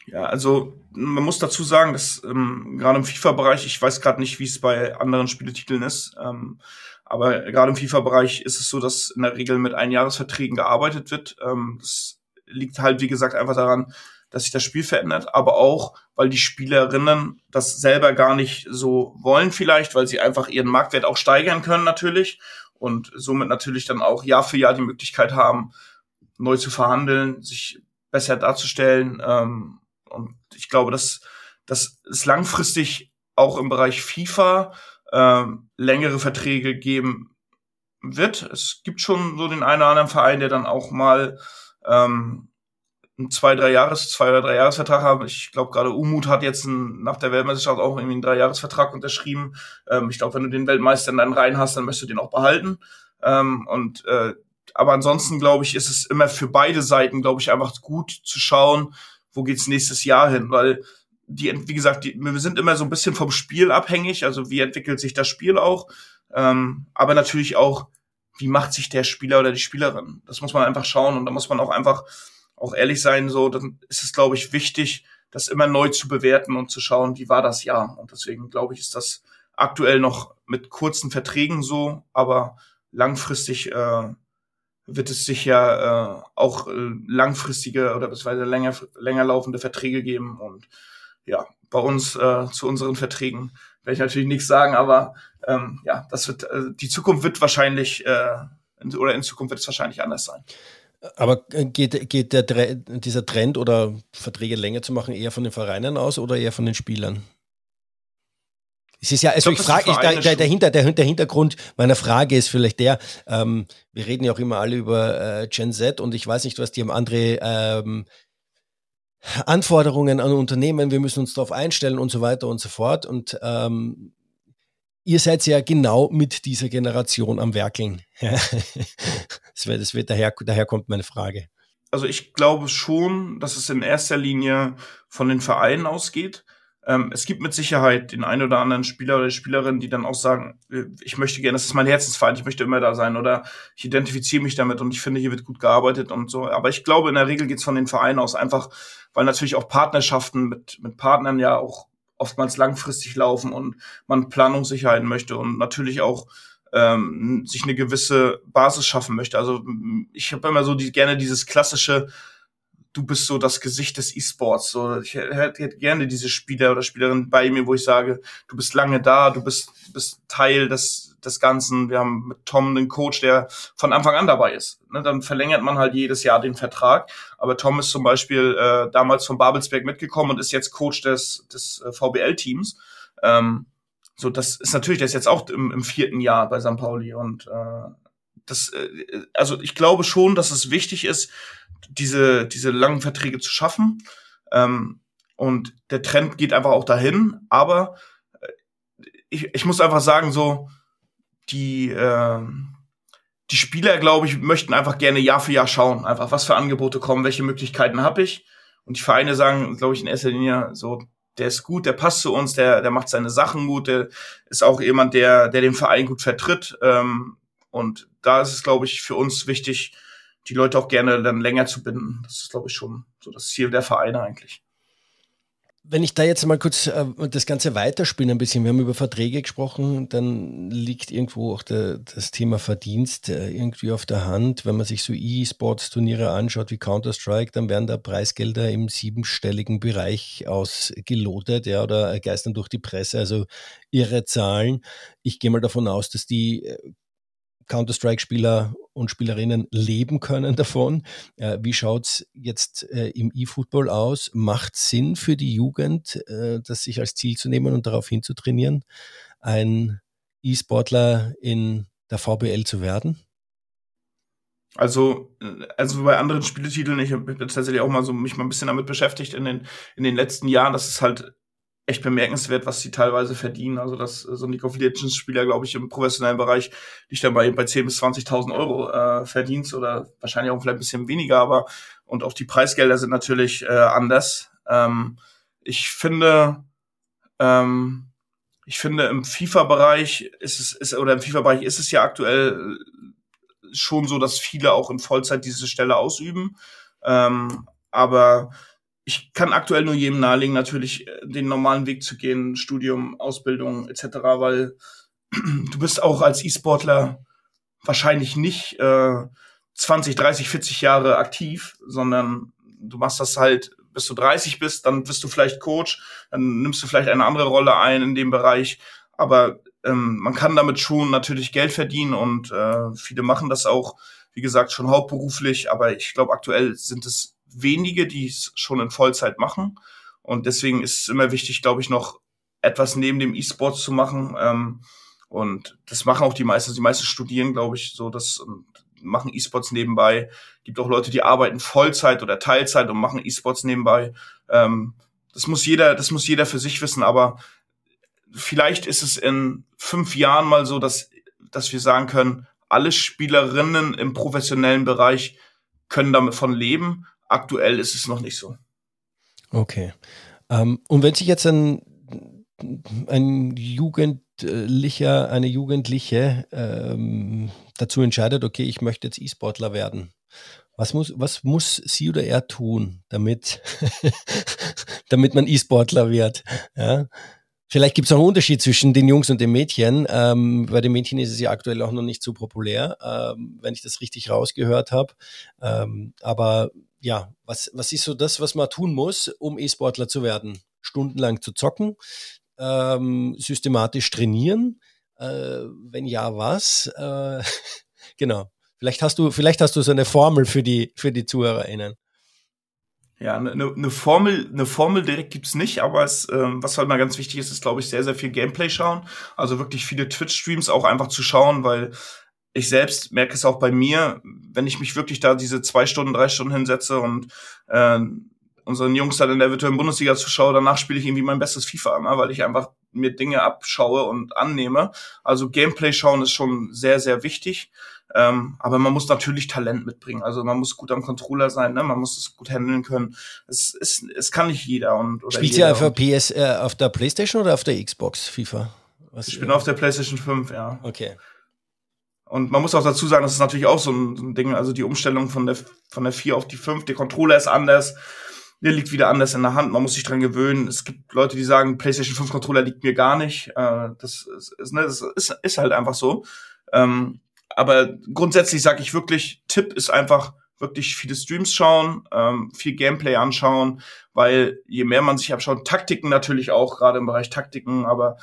Ja, also man muss dazu sagen, dass ähm, gerade im FIFA-Bereich, ich weiß gerade nicht, wie es bei anderen Spieletiteln ist, ähm, aber gerade im FIFA-Bereich ist es so, dass in der Regel mit Einjahresverträgen gearbeitet wird. Ähm, das liegt halt, wie gesagt, einfach daran, dass sich das Spiel verändert, aber auch, weil die Spielerinnen das selber gar nicht so wollen vielleicht, weil sie einfach ihren Marktwert auch steigern können natürlich und somit natürlich dann auch Jahr für Jahr die Möglichkeit haben, neu zu verhandeln, sich besser darzustellen. Ähm, und ich glaube, dass das ist langfristig auch im Bereich FIFA ähm, längere Verträge geben wird. Es gibt schon so den einen oder anderen Verein, der dann auch mal ähm, einen zwei, drei Jahres, zwei oder drei Jahresvertrag haben. Ich glaube gerade Umut hat jetzt ein, nach der Weltmeisterschaft auch irgendwie einen drei Jahresvertrag unterschrieben. Ähm, ich glaube, wenn du den Weltmeister in deinen Reihen hast, dann möchtest du den auch behalten. Ähm, und äh, aber ansonsten glaube ich, ist es immer für beide Seiten, glaube ich, einfach gut zu schauen, wo geht's nächstes Jahr hin, weil die, wie gesagt, die, wir sind immer so ein bisschen vom Spiel abhängig, also wie entwickelt sich das Spiel auch, ähm, aber natürlich auch, wie macht sich der Spieler oder die Spielerin. Das muss man einfach schauen und da muss man auch einfach auch ehrlich sein, so, dann ist es, glaube ich, wichtig, das immer neu zu bewerten und zu schauen, wie war das Jahr. Und deswegen, glaube ich, ist das aktuell noch mit kurzen Verträgen so, aber langfristig äh, wird es sicher äh, auch äh, langfristige oder beziehungsweise länger, länger laufende Verträge geben und ja, bei uns äh, zu unseren Verträgen werde ich natürlich nichts sagen, aber ähm, ja, das wird äh, die Zukunft wird wahrscheinlich äh, oder in Zukunft wird es wahrscheinlich anders sein. Aber äh, geht, geht der, dieser Trend oder Verträge länger zu machen eher von den Vereinen aus oder eher von den Spielern? Es ist ja, also ich, ich frage, der, der, der, der, Hintergrund meiner Frage ist vielleicht der, ähm, wir reden ja auch immer alle über äh, Gen Z und ich weiß nicht, was die haben andere ähm, Anforderungen an Unternehmen, wir müssen uns darauf einstellen und so weiter und so fort. Und ähm, ihr seid ja genau mit dieser Generation am Werkeln. das wird, das wird daher, daher kommt meine Frage. Also ich glaube schon, dass es in erster Linie von den Vereinen ausgeht. Ähm, es gibt mit Sicherheit den einen oder anderen Spieler oder Spielerin, die dann auch sagen, äh, ich möchte gerne, das ist mein Herzensverein, ich möchte immer da sein oder ich identifiziere mich damit und ich finde, hier wird gut gearbeitet und so. Aber ich glaube, in der Regel geht es von den Vereinen aus einfach, weil natürlich auch Partnerschaften mit, mit Partnern ja auch oftmals langfristig laufen und man Planungssicherheit möchte und natürlich auch ähm, sich eine gewisse Basis schaffen möchte. Also ich habe immer so die, gerne dieses klassische, du bist so das Gesicht des E-Sports. So, ich hätte gerne diese Spieler oder Spielerin bei mir, wo ich sage, du bist lange da, du bist, bist Teil des, des Ganzen. Wir haben mit Tom einen Coach, der von Anfang an dabei ist. Ne, dann verlängert man halt jedes Jahr den Vertrag. Aber Tom ist zum Beispiel äh, damals von Babelsberg mitgekommen und ist jetzt Coach des, des äh, VBL-Teams. Ähm, so, das ist natürlich, der ist jetzt auch im, im vierten Jahr bei St. Pauli und äh, das, äh, also ich glaube schon, dass es wichtig ist, diese, diese langen Verträge zu schaffen. Ähm, und der Trend geht einfach auch dahin. Aber äh, ich, ich muss einfach sagen, so, die, äh, die Spieler, glaube ich, möchten einfach gerne Jahr für Jahr schauen, einfach was für Angebote kommen, welche Möglichkeiten habe ich. Und die Vereine sagen, glaube ich, in erster Linie so, der ist gut, der passt zu uns, der, der macht seine Sachen gut, der ist auch jemand, der, der den Verein gut vertritt. Ähm, und da ist es, glaube ich, für uns wichtig, die Leute auch gerne dann länger zu binden. Das ist, glaube ich, schon so das Ziel der Vereine eigentlich. Wenn ich da jetzt mal kurz äh, das Ganze weiterspiele ein bisschen, wir haben über Verträge gesprochen, dann liegt irgendwo auch der, das Thema Verdienst äh, irgendwie auf der Hand. Wenn man sich so E-Sports-Turniere anschaut wie Counter-Strike, dann werden da Preisgelder im siebenstelligen Bereich ausgelotet ja, oder geistern durch die Presse, also irre Zahlen. Ich gehe mal davon aus, dass die äh, Counter-Strike-Spieler und Spielerinnen leben können davon. Äh, wie schaut es jetzt äh, im E-Football aus? Macht Sinn für die Jugend, äh, das sich als Ziel zu nehmen und darauf hinzutrainieren, ein E-Sportler in der VBL zu werden? Also, also bei anderen Spieletiteln, ich habe tatsächlich auch mal so mich mal ein bisschen damit beschäftigt in den, in den letzten Jahren, das ist halt echt bemerkenswert, was sie teilweise verdienen. Also, dass so ein League of Legends Spieler, glaube ich, im professionellen Bereich liegt dann bei, bei 10.000 bis 20.000 Euro äh, verdient oder wahrscheinlich auch vielleicht ein bisschen weniger, aber und auch die Preisgelder sind natürlich äh, anders. Ähm, ich finde, ähm, ich finde im FIFA-Bereich ist es, ist, oder im FIFA-Bereich ist es ja aktuell schon so, dass viele auch in Vollzeit diese Stelle ausüben. Ähm, aber ich kann aktuell nur jedem nahelegen, natürlich äh, den normalen Weg zu gehen, Studium, Ausbildung etc., weil du bist auch als E-Sportler wahrscheinlich nicht äh, 20, 30, 40 Jahre aktiv, sondern du machst das halt, bis du 30 bist, dann bist du vielleicht Coach, dann nimmst du vielleicht eine andere Rolle ein in dem Bereich, aber ähm, man kann damit schon natürlich Geld verdienen und äh, viele machen das auch, wie gesagt, schon hauptberuflich, aber ich glaube, aktuell sind es wenige, die es schon in Vollzeit machen. Und deswegen ist es immer wichtig, glaube ich, noch etwas neben dem E-Sport zu machen. Ähm, und das machen auch die meisten. Die meisten studieren, glaube ich, so das machen E-Sports nebenbei. Gibt auch Leute, die arbeiten Vollzeit oder Teilzeit und machen E-Sports nebenbei. Ähm, das muss jeder, das muss jeder für sich wissen. Aber vielleicht ist es in fünf Jahren mal so, dass, dass wir sagen können, alle Spielerinnen im professionellen Bereich können damit von leben. Aktuell ist es noch nicht so. Okay. Ähm, und wenn sich jetzt ein, ein Jugendlicher, eine Jugendliche ähm, dazu entscheidet, okay, ich möchte jetzt E-Sportler werden, was muss, was muss sie oder er tun, damit, damit man E-Sportler wird? Ja? Vielleicht gibt es auch einen Unterschied zwischen den Jungs und den Mädchen. Ähm, bei den Mädchen ist es ja aktuell auch noch nicht so populär, ähm, wenn ich das richtig rausgehört habe. Ähm, aber ja, was, was ist so das, was man tun muss, um E-Sportler zu werden? Stundenlang zu zocken, ähm, systematisch trainieren. Äh, wenn ja, was? Äh, genau. Vielleicht hast du, vielleicht hast du so eine Formel für die, für die ZuhörerInnen. Ja, eine ne, ne Formel, eine Formel direkt gibt's nicht, aber es, ähm, was halt mal ganz wichtig ist, ist, glaube ich, sehr, sehr viel Gameplay schauen. Also wirklich viele Twitch-Streams auch einfach zu schauen, weil ich selbst merke es auch bei mir, wenn ich mich wirklich da diese zwei Stunden, drei Stunden hinsetze und äh, unseren Jungs dann in der virtuellen Bundesliga zuschaue, danach spiele ich irgendwie mein bestes FIFA, ne? weil ich einfach mir Dinge abschaue und annehme. Also Gameplay schauen ist schon sehr, sehr wichtig. Ähm, aber man muss natürlich Talent mitbringen. Also man muss gut am Controller sein, ne? man muss es gut handeln können. Es, es, es kann nicht jeder. Und, oder Spielt ihr auf, PS, äh, auf der Playstation oder auf der Xbox FIFA? Was, ich bin äh, auf der Playstation 5, ja. Okay. Und man muss auch dazu sagen, das ist natürlich auch so ein, so ein Ding, also die Umstellung von der, von der 4 auf die 5, der Controller ist anders, der liegt wieder anders in der Hand, man muss sich dran gewöhnen. Es gibt Leute, die sagen, PlayStation 5 Controller liegt mir gar nicht. Äh, das, ist, ne, das ist, ist halt einfach so. Ähm, aber grundsätzlich sage ich wirklich, Tipp ist einfach wirklich viele Streams schauen, ähm, viel Gameplay anschauen, weil je mehr man sich abschaut, Taktiken natürlich auch, gerade im Bereich Taktiken, aber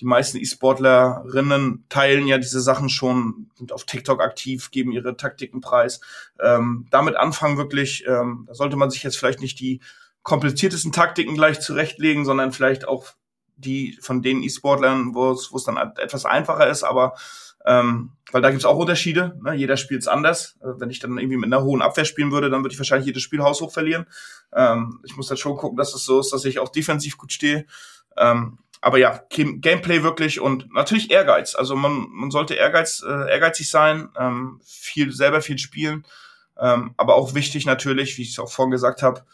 die meisten E-Sportlerinnen teilen ja diese Sachen schon, sind auf TikTok aktiv, geben ihre Taktiken preis. Ähm, damit anfangen wirklich, ähm, da sollte man sich jetzt vielleicht nicht die kompliziertesten Taktiken gleich zurechtlegen, sondern vielleicht auch die von den E-Sportlern, wo es dann etwas einfacher ist, aber ähm, weil da gibt's auch Unterschiede. Ne? Jeder spielt's anders. Also wenn ich dann irgendwie mit einer hohen Abwehr spielen würde, dann würde ich wahrscheinlich jedes Spiel haushoch verlieren. Ähm, ich muss dann schon gucken, dass es so ist, dass ich auch defensiv gut stehe. Ähm, aber ja, Gameplay wirklich und natürlich Ehrgeiz. Also man, man sollte Ehrgeiz, äh, ehrgeizig sein, ähm, viel selber viel spielen, ähm, aber auch wichtig natürlich, wie ich es auch vorhin gesagt habe,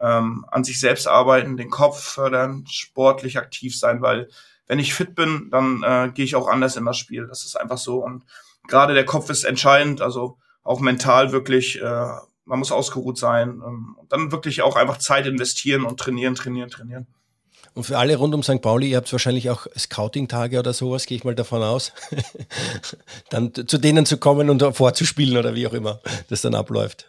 ähm, an sich selbst arbeiten, den Kopf fördern, sportlich aktiv sein, weil wenn ich fit bin, dann äh, gehe ich auch anders in das Spiel. Das ist einfach so. Und gerade der Kopf ist entscheidend, also auch mental wirklich, äh, man muss ausgeruht sein. Ähm, und dann wirklich auch einfach Zeit investieren und trainieren, trainieren, trainieren. Und für alle rund um St. Pauli, ihr habt wahrscheinlich auch Scouting-Tage oder sowas, gehe ich mal davon aus, dann zu denen zu kommen und vorzuspielen oder wie auch immer das dann abläuft.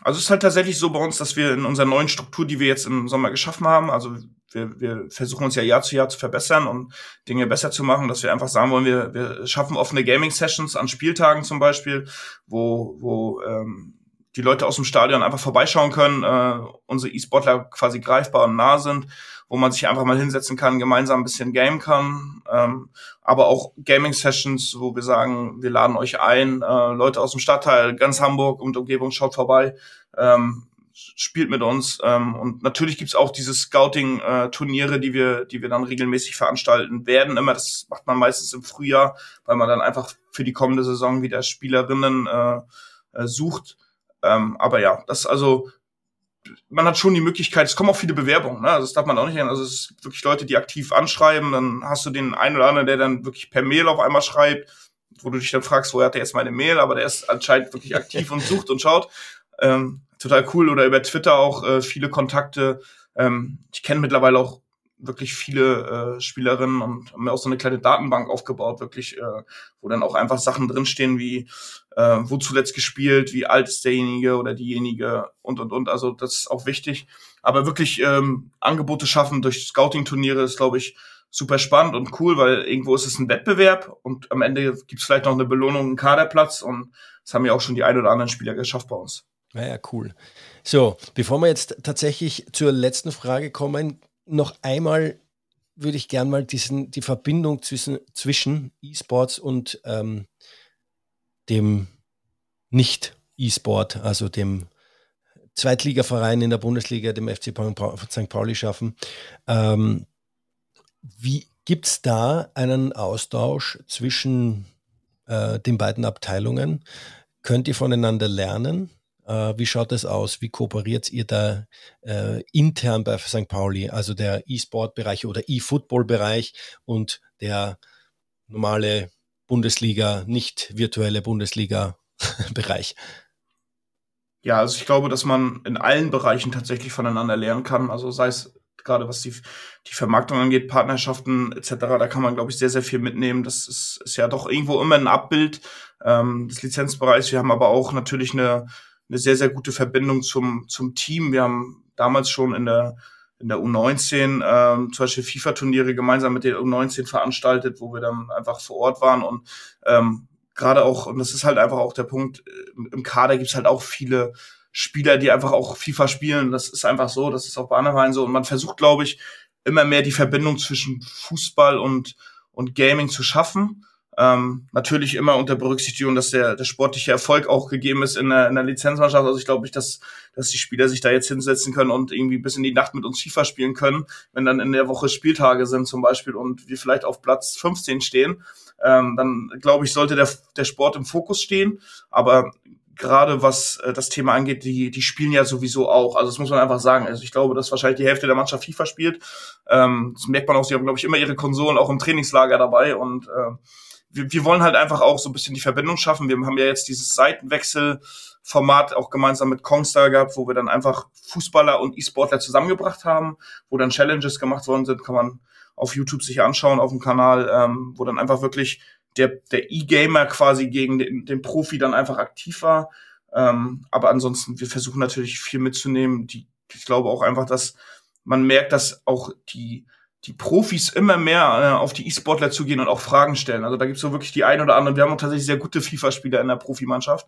Also es ist halt tatsächlich so bei uns, dass wir in unserer neuen Struktur, die wir jetzt im Sommer geschaffen haben, also wir, wir versuchen uns ja Jahr zu Jahr zu verbessern und Dinge besser zu machen, dass wir einfach sagen wollen, wir, wir schaffen offene Gaming-Sessions an Spieltagen zum Beispiel, wo, wo ähm, die Leute aus dem Stadion einfach vorbeischauen können, äh, unsere E-Sportler quasi greifbar und nah sind, wo man sich einfach mal hinsetzen kann, gemeinsam ein bisschen game kann, ähm, aber auch Gaming-Sessions, wo wir sagen, wir laden euch ein, äh, Leute aus dem Stadtteil, ganz Hamburg und Umgebung, schaut vorbei, ähm, spielt mit uns. Ähm, und natürlich gibt's auch diese Scouting-Turniere, die wir, die wir dann regelmäßig veranstalten werden. Immer, das macht man meistens im Frühjahr, weil man dann einfach für die kommende Saison wieder Spielerinnen äh, äh, sucht. Ähm, aber ja, das also man hat schon die Möglichkeit, es kommen auch viele Bewerbungen, ne? Also das darf man auch nicht Also es ist wirklich Leute, die aktiv anschreiben, dann hast du den einen oder anderen, der dann wirklich per Mail auf einmal schreibt, wo du dich dann fragst, woher hat der jetzt meine Mail, aber der ist anscheinend wirklich aktiv und sucht und schaut. Ähm, total cool. Oder über Twitter auch äh, viele Kontakte. Ähm, ich kenne mittlerweile auch wirklich viele äh, Spielerinnen und haben mir auch so eine kleine Datenbank aufgebaut, wirklich, äh, wo dann auch einfach Sachen drinstehen wie äh, wo zuletzt gespielt, wie alt ist derjenige oder diejenige und und und. Also das ist auch wichtig. Aber wirklich ähm, Angebote schaffen durch Scouting-Turniere ist, glaube ich, super spannend und cool, weil irgendwo ist es ein Wettbewerb und am Ende gibt es vielleicht noch eine Belohnung, einen Kaderplatz und das haben ja auch schon die ein oder anderen Spieler geschafft bei uns. Naja, cool. So, bevor wir jetzt tatsächlich zur letzten Frage kommen, noch einmal würde ich gern mal diesen, die Verbindung zwischen, zwischen E-Sports und ähm, dem Nicht-E-Sport, also dem Zweitligaverein in der Bundesliga, dem FC St. Pauli schaffen. Ähm, wie gibt es da einen Austausch zwischen äh, den beiden Abteilungen? Könnt ihr voneinander lernen? Äh, wie schaut das aus? Wie kooperiert ihr da äh, intern bei St. Pauli, also der E-Sport-Bereich oder E-Football-Bereich und der normale Bundesliga, nicht virtuelle Bundesliga-Bereich? Ja, also ich glaube, dass man in allen Bereichen tatsächlich voneinander lernen kann. Also sei es gerade was die, die Vermarktung angeht, Partnerschaften etc., da kann man, glaube ich, sehr, sehr viel mitnehmen. Das ist, ist ja doch irgendwo immer ein Abbild ähm, des Lizenzbereichs. Wir haben aber auch natürlich eine eine sehr, sehr gute Verbindung zum, zum Team. Wir haben damals schon in der, in der U19 ähm, zum Beispiel FIFA-Turniere gemeinsam mit der U19 veranstaltet, wo wir dann einfach vor Ort waren und ähm, gerade auch, und das ist halt einfach auch der Punkt, äh, im Kader gibt's halt auch viele Spieler, die einfach auch FIFA spielen. Das ist einfach so, das ist auch bei anderen so. Und man versucht, glaube ich, immer mehr die Verbindung zwischen Fußball und, und Gaming zu schaffen. Ähm, natürlich immer unter Berücksichtigung, dass der, der sportliche Erfolg auch gegeben ist in der, in der Lizenzmannschaft. Also ich glaube nicht, dass, dass die Spieler sich da jetzt hinsetzen können und irgendwie bis in die Nacht mit uns FIFA spielen können, wenn dann in der Woche Spieltage sind zum Beispiel und wir vielleicht auf Platz 15 stehen. Ähm, dann glaube ich, sollte der, der Sport im Fokus stehen. Aber gerade was äh, das Thema angeht, die, die spielen ja sowieso auch. Also das muss man einfach sagen. Also ich glaube, dass wahrscheinlich die Hälfte der Mannschaft FIFA spielt. Ähm, das merkt man auch, sie haben, glaube ich, immer ihre Konsolen auch im Trainingslager dabei und äh, wir, wir wollen halt einfach auch so ein bisschen die Verbindung schaffen. Wir haben ja jetzt dieses Seitenwechselformat auch gemeinsam mit Kongstar gehabt, wo wir dann einfach Fußballer und E-Sportler zusammengebracht haben, wo dann Challenges gemacht worden sind, kann man auf YouTube sich anschauen, auf dem Kanal, ähm, wo dann einfach wirklich der, der E-Gamer quasi gegen den, den Profi dann einfach aktiv war. Ähm, aber ansonsten, wir versuchen natürlich viel mitzunehmen. Die, ich glaube auch einfach, dass man merkt, dass auch die die Profis immer mehr äh, auf die E-Sportler zugehen und auch Fragen stellen. Also da gibt's so wirklich die ein oder anderen. Wir haben auch tatsächlich sehr gute FIFA-Spieler in der Profimannschaft,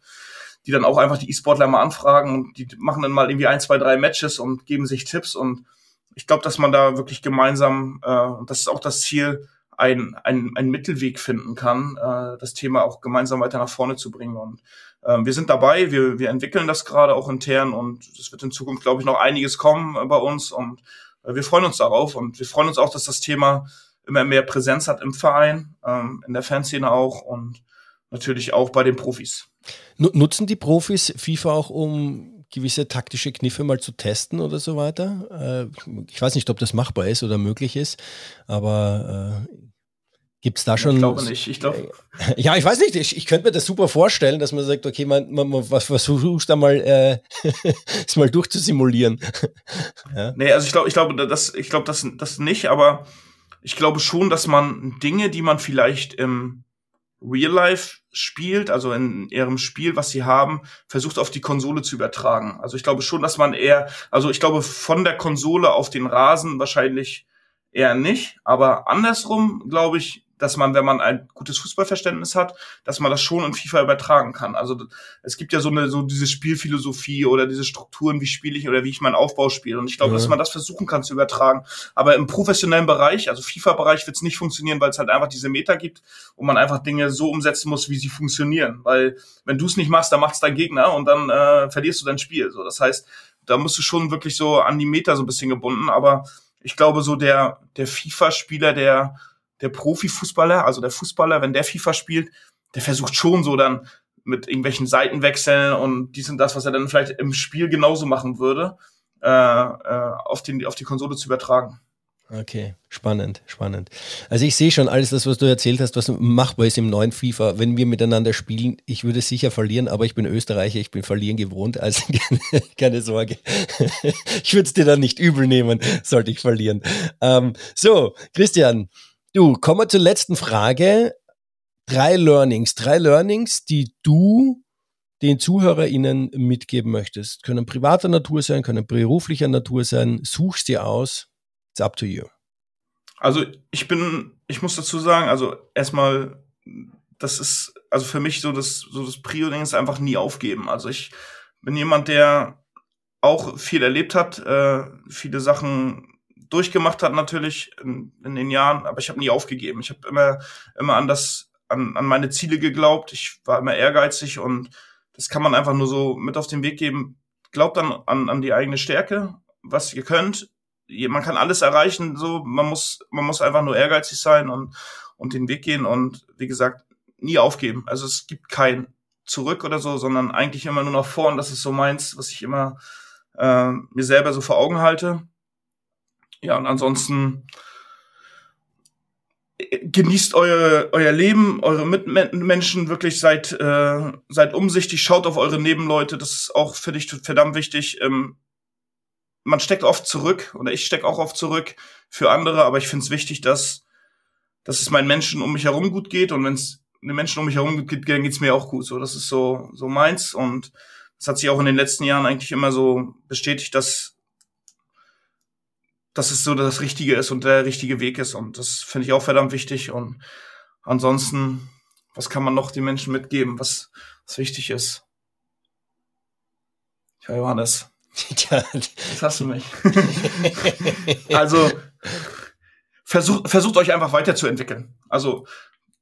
die dann auch einfach die E-Sportler mal anfragen und die machen dann mal irgendwie ein, zwei, drei Matches und geben sich Tipps. Und ich glaube, dass man da wirklich gemeinsam, äh, und das ist auch das Ziel, ein, ein, ein Mittelweg finden kann, äh, das Thema auch gemeinsam weiter nach vorne zu bringen. Und äh, wir sind dabei, wir, wir entwickeln das gerade auch intern und es wird in Zukunft, glaube ich, noch einiges kommen äh, bei uns. Und wir freuen uns darauf und wir freuen uns auch, dass das Thema immer mehr Präsenz hat im Verein, ähm, in der Fanszene auch und natürlich auch bei den Profis. Nutzen die Profis FIFA auch, um gewisse taktische Kniffe mal zu testen oder so weiter? Äh, ich weiß nicht, ob das machbar ist oder möglich ist, aber äh, Gibt es da schon. Ich glaube nicht. Ich glaube. Ja, ich weiß nicht. Ich, ich könnte mir das super vorstellen, dass man sagt, okay, man, man, man was versuchst da mal, äh, das mal durchzusimulieren. ja. Nee, also ich glaube, ich glaube, das, ich glaube, das, das nicht, aber ich glaube schon, dass man Dinge, die man vielleicht im, Real Life spielt, also in ihrem Spiel, was sie haben, versucht auf die Konsole zu übertragen. Also ich glaube schon, dass man eher, also ich glaube von der Konsole auf den Rasen wahrscheinlich eher nicht, aber andersrum glaube ich, dass man, wenn man ein gutes Fußballverständnis hat, dass man das schon in FIFA übertragen kann. Also es gibt ja so eine so diese Spielphilosophie oder diese Strukturen, wie spiele ich oder wie ich meinen Aufbau spiele. Und ich glaube, ja. dass man das versuchen kann zu übertragen. Aber im professionellen Bereich, also FIFA-Bereich, wird es nicht funktionieren, weil es halt einfach diese Meta gibt und man einfach Dinge so umsetzen muss, wie sie funktionieren. Weil wenn du es nicht machst, dann macht es dein Gegner und dann äh, verlierst du dein Spiel. So, das heißt, da musst du schon wirklich so an die Meta so ein bisschen gebunden. Aber ich glaube, so der der FIFA-Spieler, der der Profifußballer, also der Fußballer, wenn der FIFA spielt, der versucht schon so dann mit irgendwelchen Seitenwechseln und dies und das, was er dann vielleicht im Spiel genauso machen würde, äh, äh, auf, den, auf die Konsole zu übertragen. Okay, spannend, spannend. Also ich sehe schon alles das, was du erzählt hast, was machbar ist im neuen FIFA. Wenn wir miteinander spielen, ich würde sicher verlieren, aber ich bin Österreicher, ich bin verlieren gewohnt, also keine, keine Sorge. Ich würde es dir dann nicht übel nehmen, sollte ich verlieren. Ähm, so, Christian, Du, kommen wir zur letzten Frage. Drei Learnings, drei Learnings, die du den ZuhörerInnen mitgeben möchtest. Können privater Natur sein, können beruflicher Natur sein. Suchst dir aus. It's up to you. Also ich bin, ich muss dazu sagen, also erstmal, das ist, also für mich so das, so das Prio-Ding ist einfach nie aufgeben. Also ich bin jemand, der auch viel erlebt hat, äh, viele Sachen durchgemacht hat natürlich in, in den Jahren, aber ich habe nie aufgegeben. Ich habe immer immer an das an, an meine Ziele geglaubt. Ich war immer ehrgeizig und das kann man einfach nur so mit auf den Weg geben. Glaubt dann an, an die eigene Stärke, was ihr könnt. Man kann alles erreichen, so man muss man muss einfach nur ehrgeizig sein und und den Weg gehen und wie gesagt nie aufgeben. Also es gibt kein zurück oder so, sondern eigentlich immer nur nach vorn. Das ist so meins, was ich immer äh, mir selber so vor Augen halte. Ja, und ansonsten äh, genießt euer, euer Leben, eure Mitmenschen wirklich, seid, äh, seid umsichtig, schaut auf eure Nebenleute, das ist auch für dich verdammt wichtig. Ähm, man steckt oft zurück, oder ich stecke auch oft zurück für andere, aber ich finde es wichtig, dass, dass es meinen Menschen um mich herum gut geht und wenn es den Menschen um mich herum gut geht, dann geht's mir auch gut. So, das ist so, so meins und das hat sich auch in den letzten Jahren eigentlich immer so bestätigt, dass dass es so das Richtige ist und der richtige Weg ist. Und das finde ich auch verdammt wichtig. Und ansonsten, was kann man noch den Menschen mitgeben, was, was wichtig ist? Ja, Johannes. Ja. Jetzt hast du mich. also, versucht, versucht euch einfach weiterzuentwickeln. Also,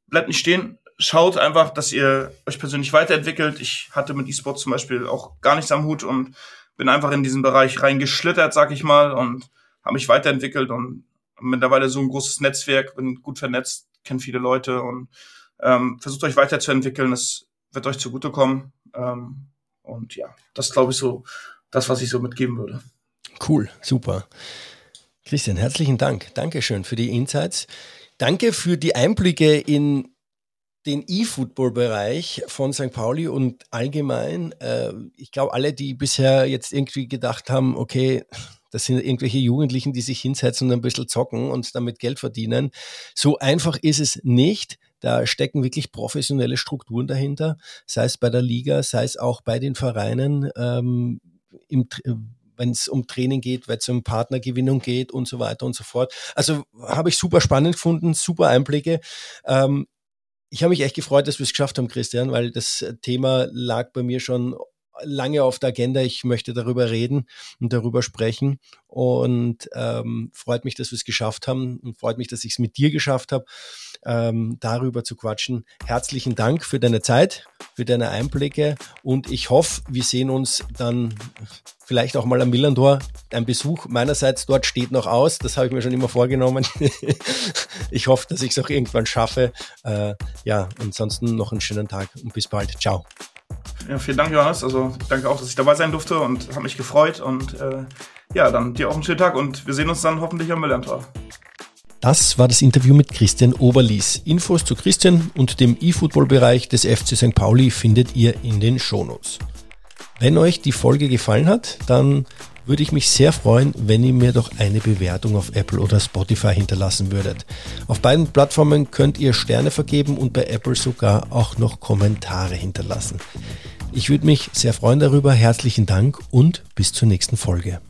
bleibt nicht stehen. Schaut einfach, dass ihr euch persönlich weiterentwickelt. Ich hatte mit E-Sport zum Beispiel auch gar nichts am Hut und bin einfach in diesen Bereich reingeschlittert, sag ich mal, und habe mich weiterentwickelt und mittlerweile so ein großes Netzwerk, bin gut vernetzt, kenne viele Leute und ähm, versucht euch weiterzuentwickeln. Es wird euch zugutekommen. Ähm, und ja, das glaube ich so, das, was ich so mitgeben würde. Cool, super. Christian, herzlichen Dank. Dankeschön für die Insights. Danke für die Einblicke in den E-Football-Bereich von St. Pauli und allgemein. Äh, ich glaube, alle, die bisher jetzt irgendwie gedacht haben, okay, das sind irgendwelche Jugendlichen, die sich hinsetzen und ein bisschen zocken und damit Geld verdienen. So einfach ist es nicht. Da stecken wirklich professionelle Strukturen dahinter, sei es bei der Liga, sei es auch bei den Vereinen. Ähm, im, wenn es um Training geht, wenn es um Partnergewinnung geht und so weiter und so fort. Also habe ich super spannend gefunden, super Einblicke. Ähm, ich habe mich echt gefreut, dass wir es geschafft haben, Christian, weil das Thema lag bei mir schon lange auf der Agenda. Ich möchte darüber reden und darüber sprechen. Und ähm, freut mich, dass wir es geschafft haben und freut mich, dass ich es mit dir geschafft habe, ähm, darüber zu quatschen. Herzlichen Dank für deine Zeit, für deine Einblicke und ich hoffe, wir sehen uns dann vielleicht auch mal am Millandor. Ein Besuch meinerseits dort steht noch aus. Das habe ich mir schon immer vorgenommen. ich hoffe, dass ich es auch irgendwann schaffe. Äh, ja, ansonsten noch einen schönen Tag und bis bald. Ciao. Ja, vielen Dank, Johannes. Also danke auch, dass ich dabei sein durfte und habe mich gefreut. Und äh, ja, dann dir auch einen schönen Tag und wir sehen uns dann hoffentlich am Millantor. Das war das Interview mit Christian Oberlies. Infos zu Christian und dem E-Football-Bereich des FC St. Pauli findet ihr in den Shownotes. Wenn euch die Folge gefallen hat, dann würde ich mich sehr freuen, wenn ihr mir doch eine Bewertung auf Apple oder Spotify hinterlassen würdet. Auf beiden Plattformen könnt ihr Sterne vergeben und bei Apple sogar auch noch Kommentare hinterlassen. Ich würde mich sehr freuen darüber. Herzlichen Dank und bis zur nächsten Folge.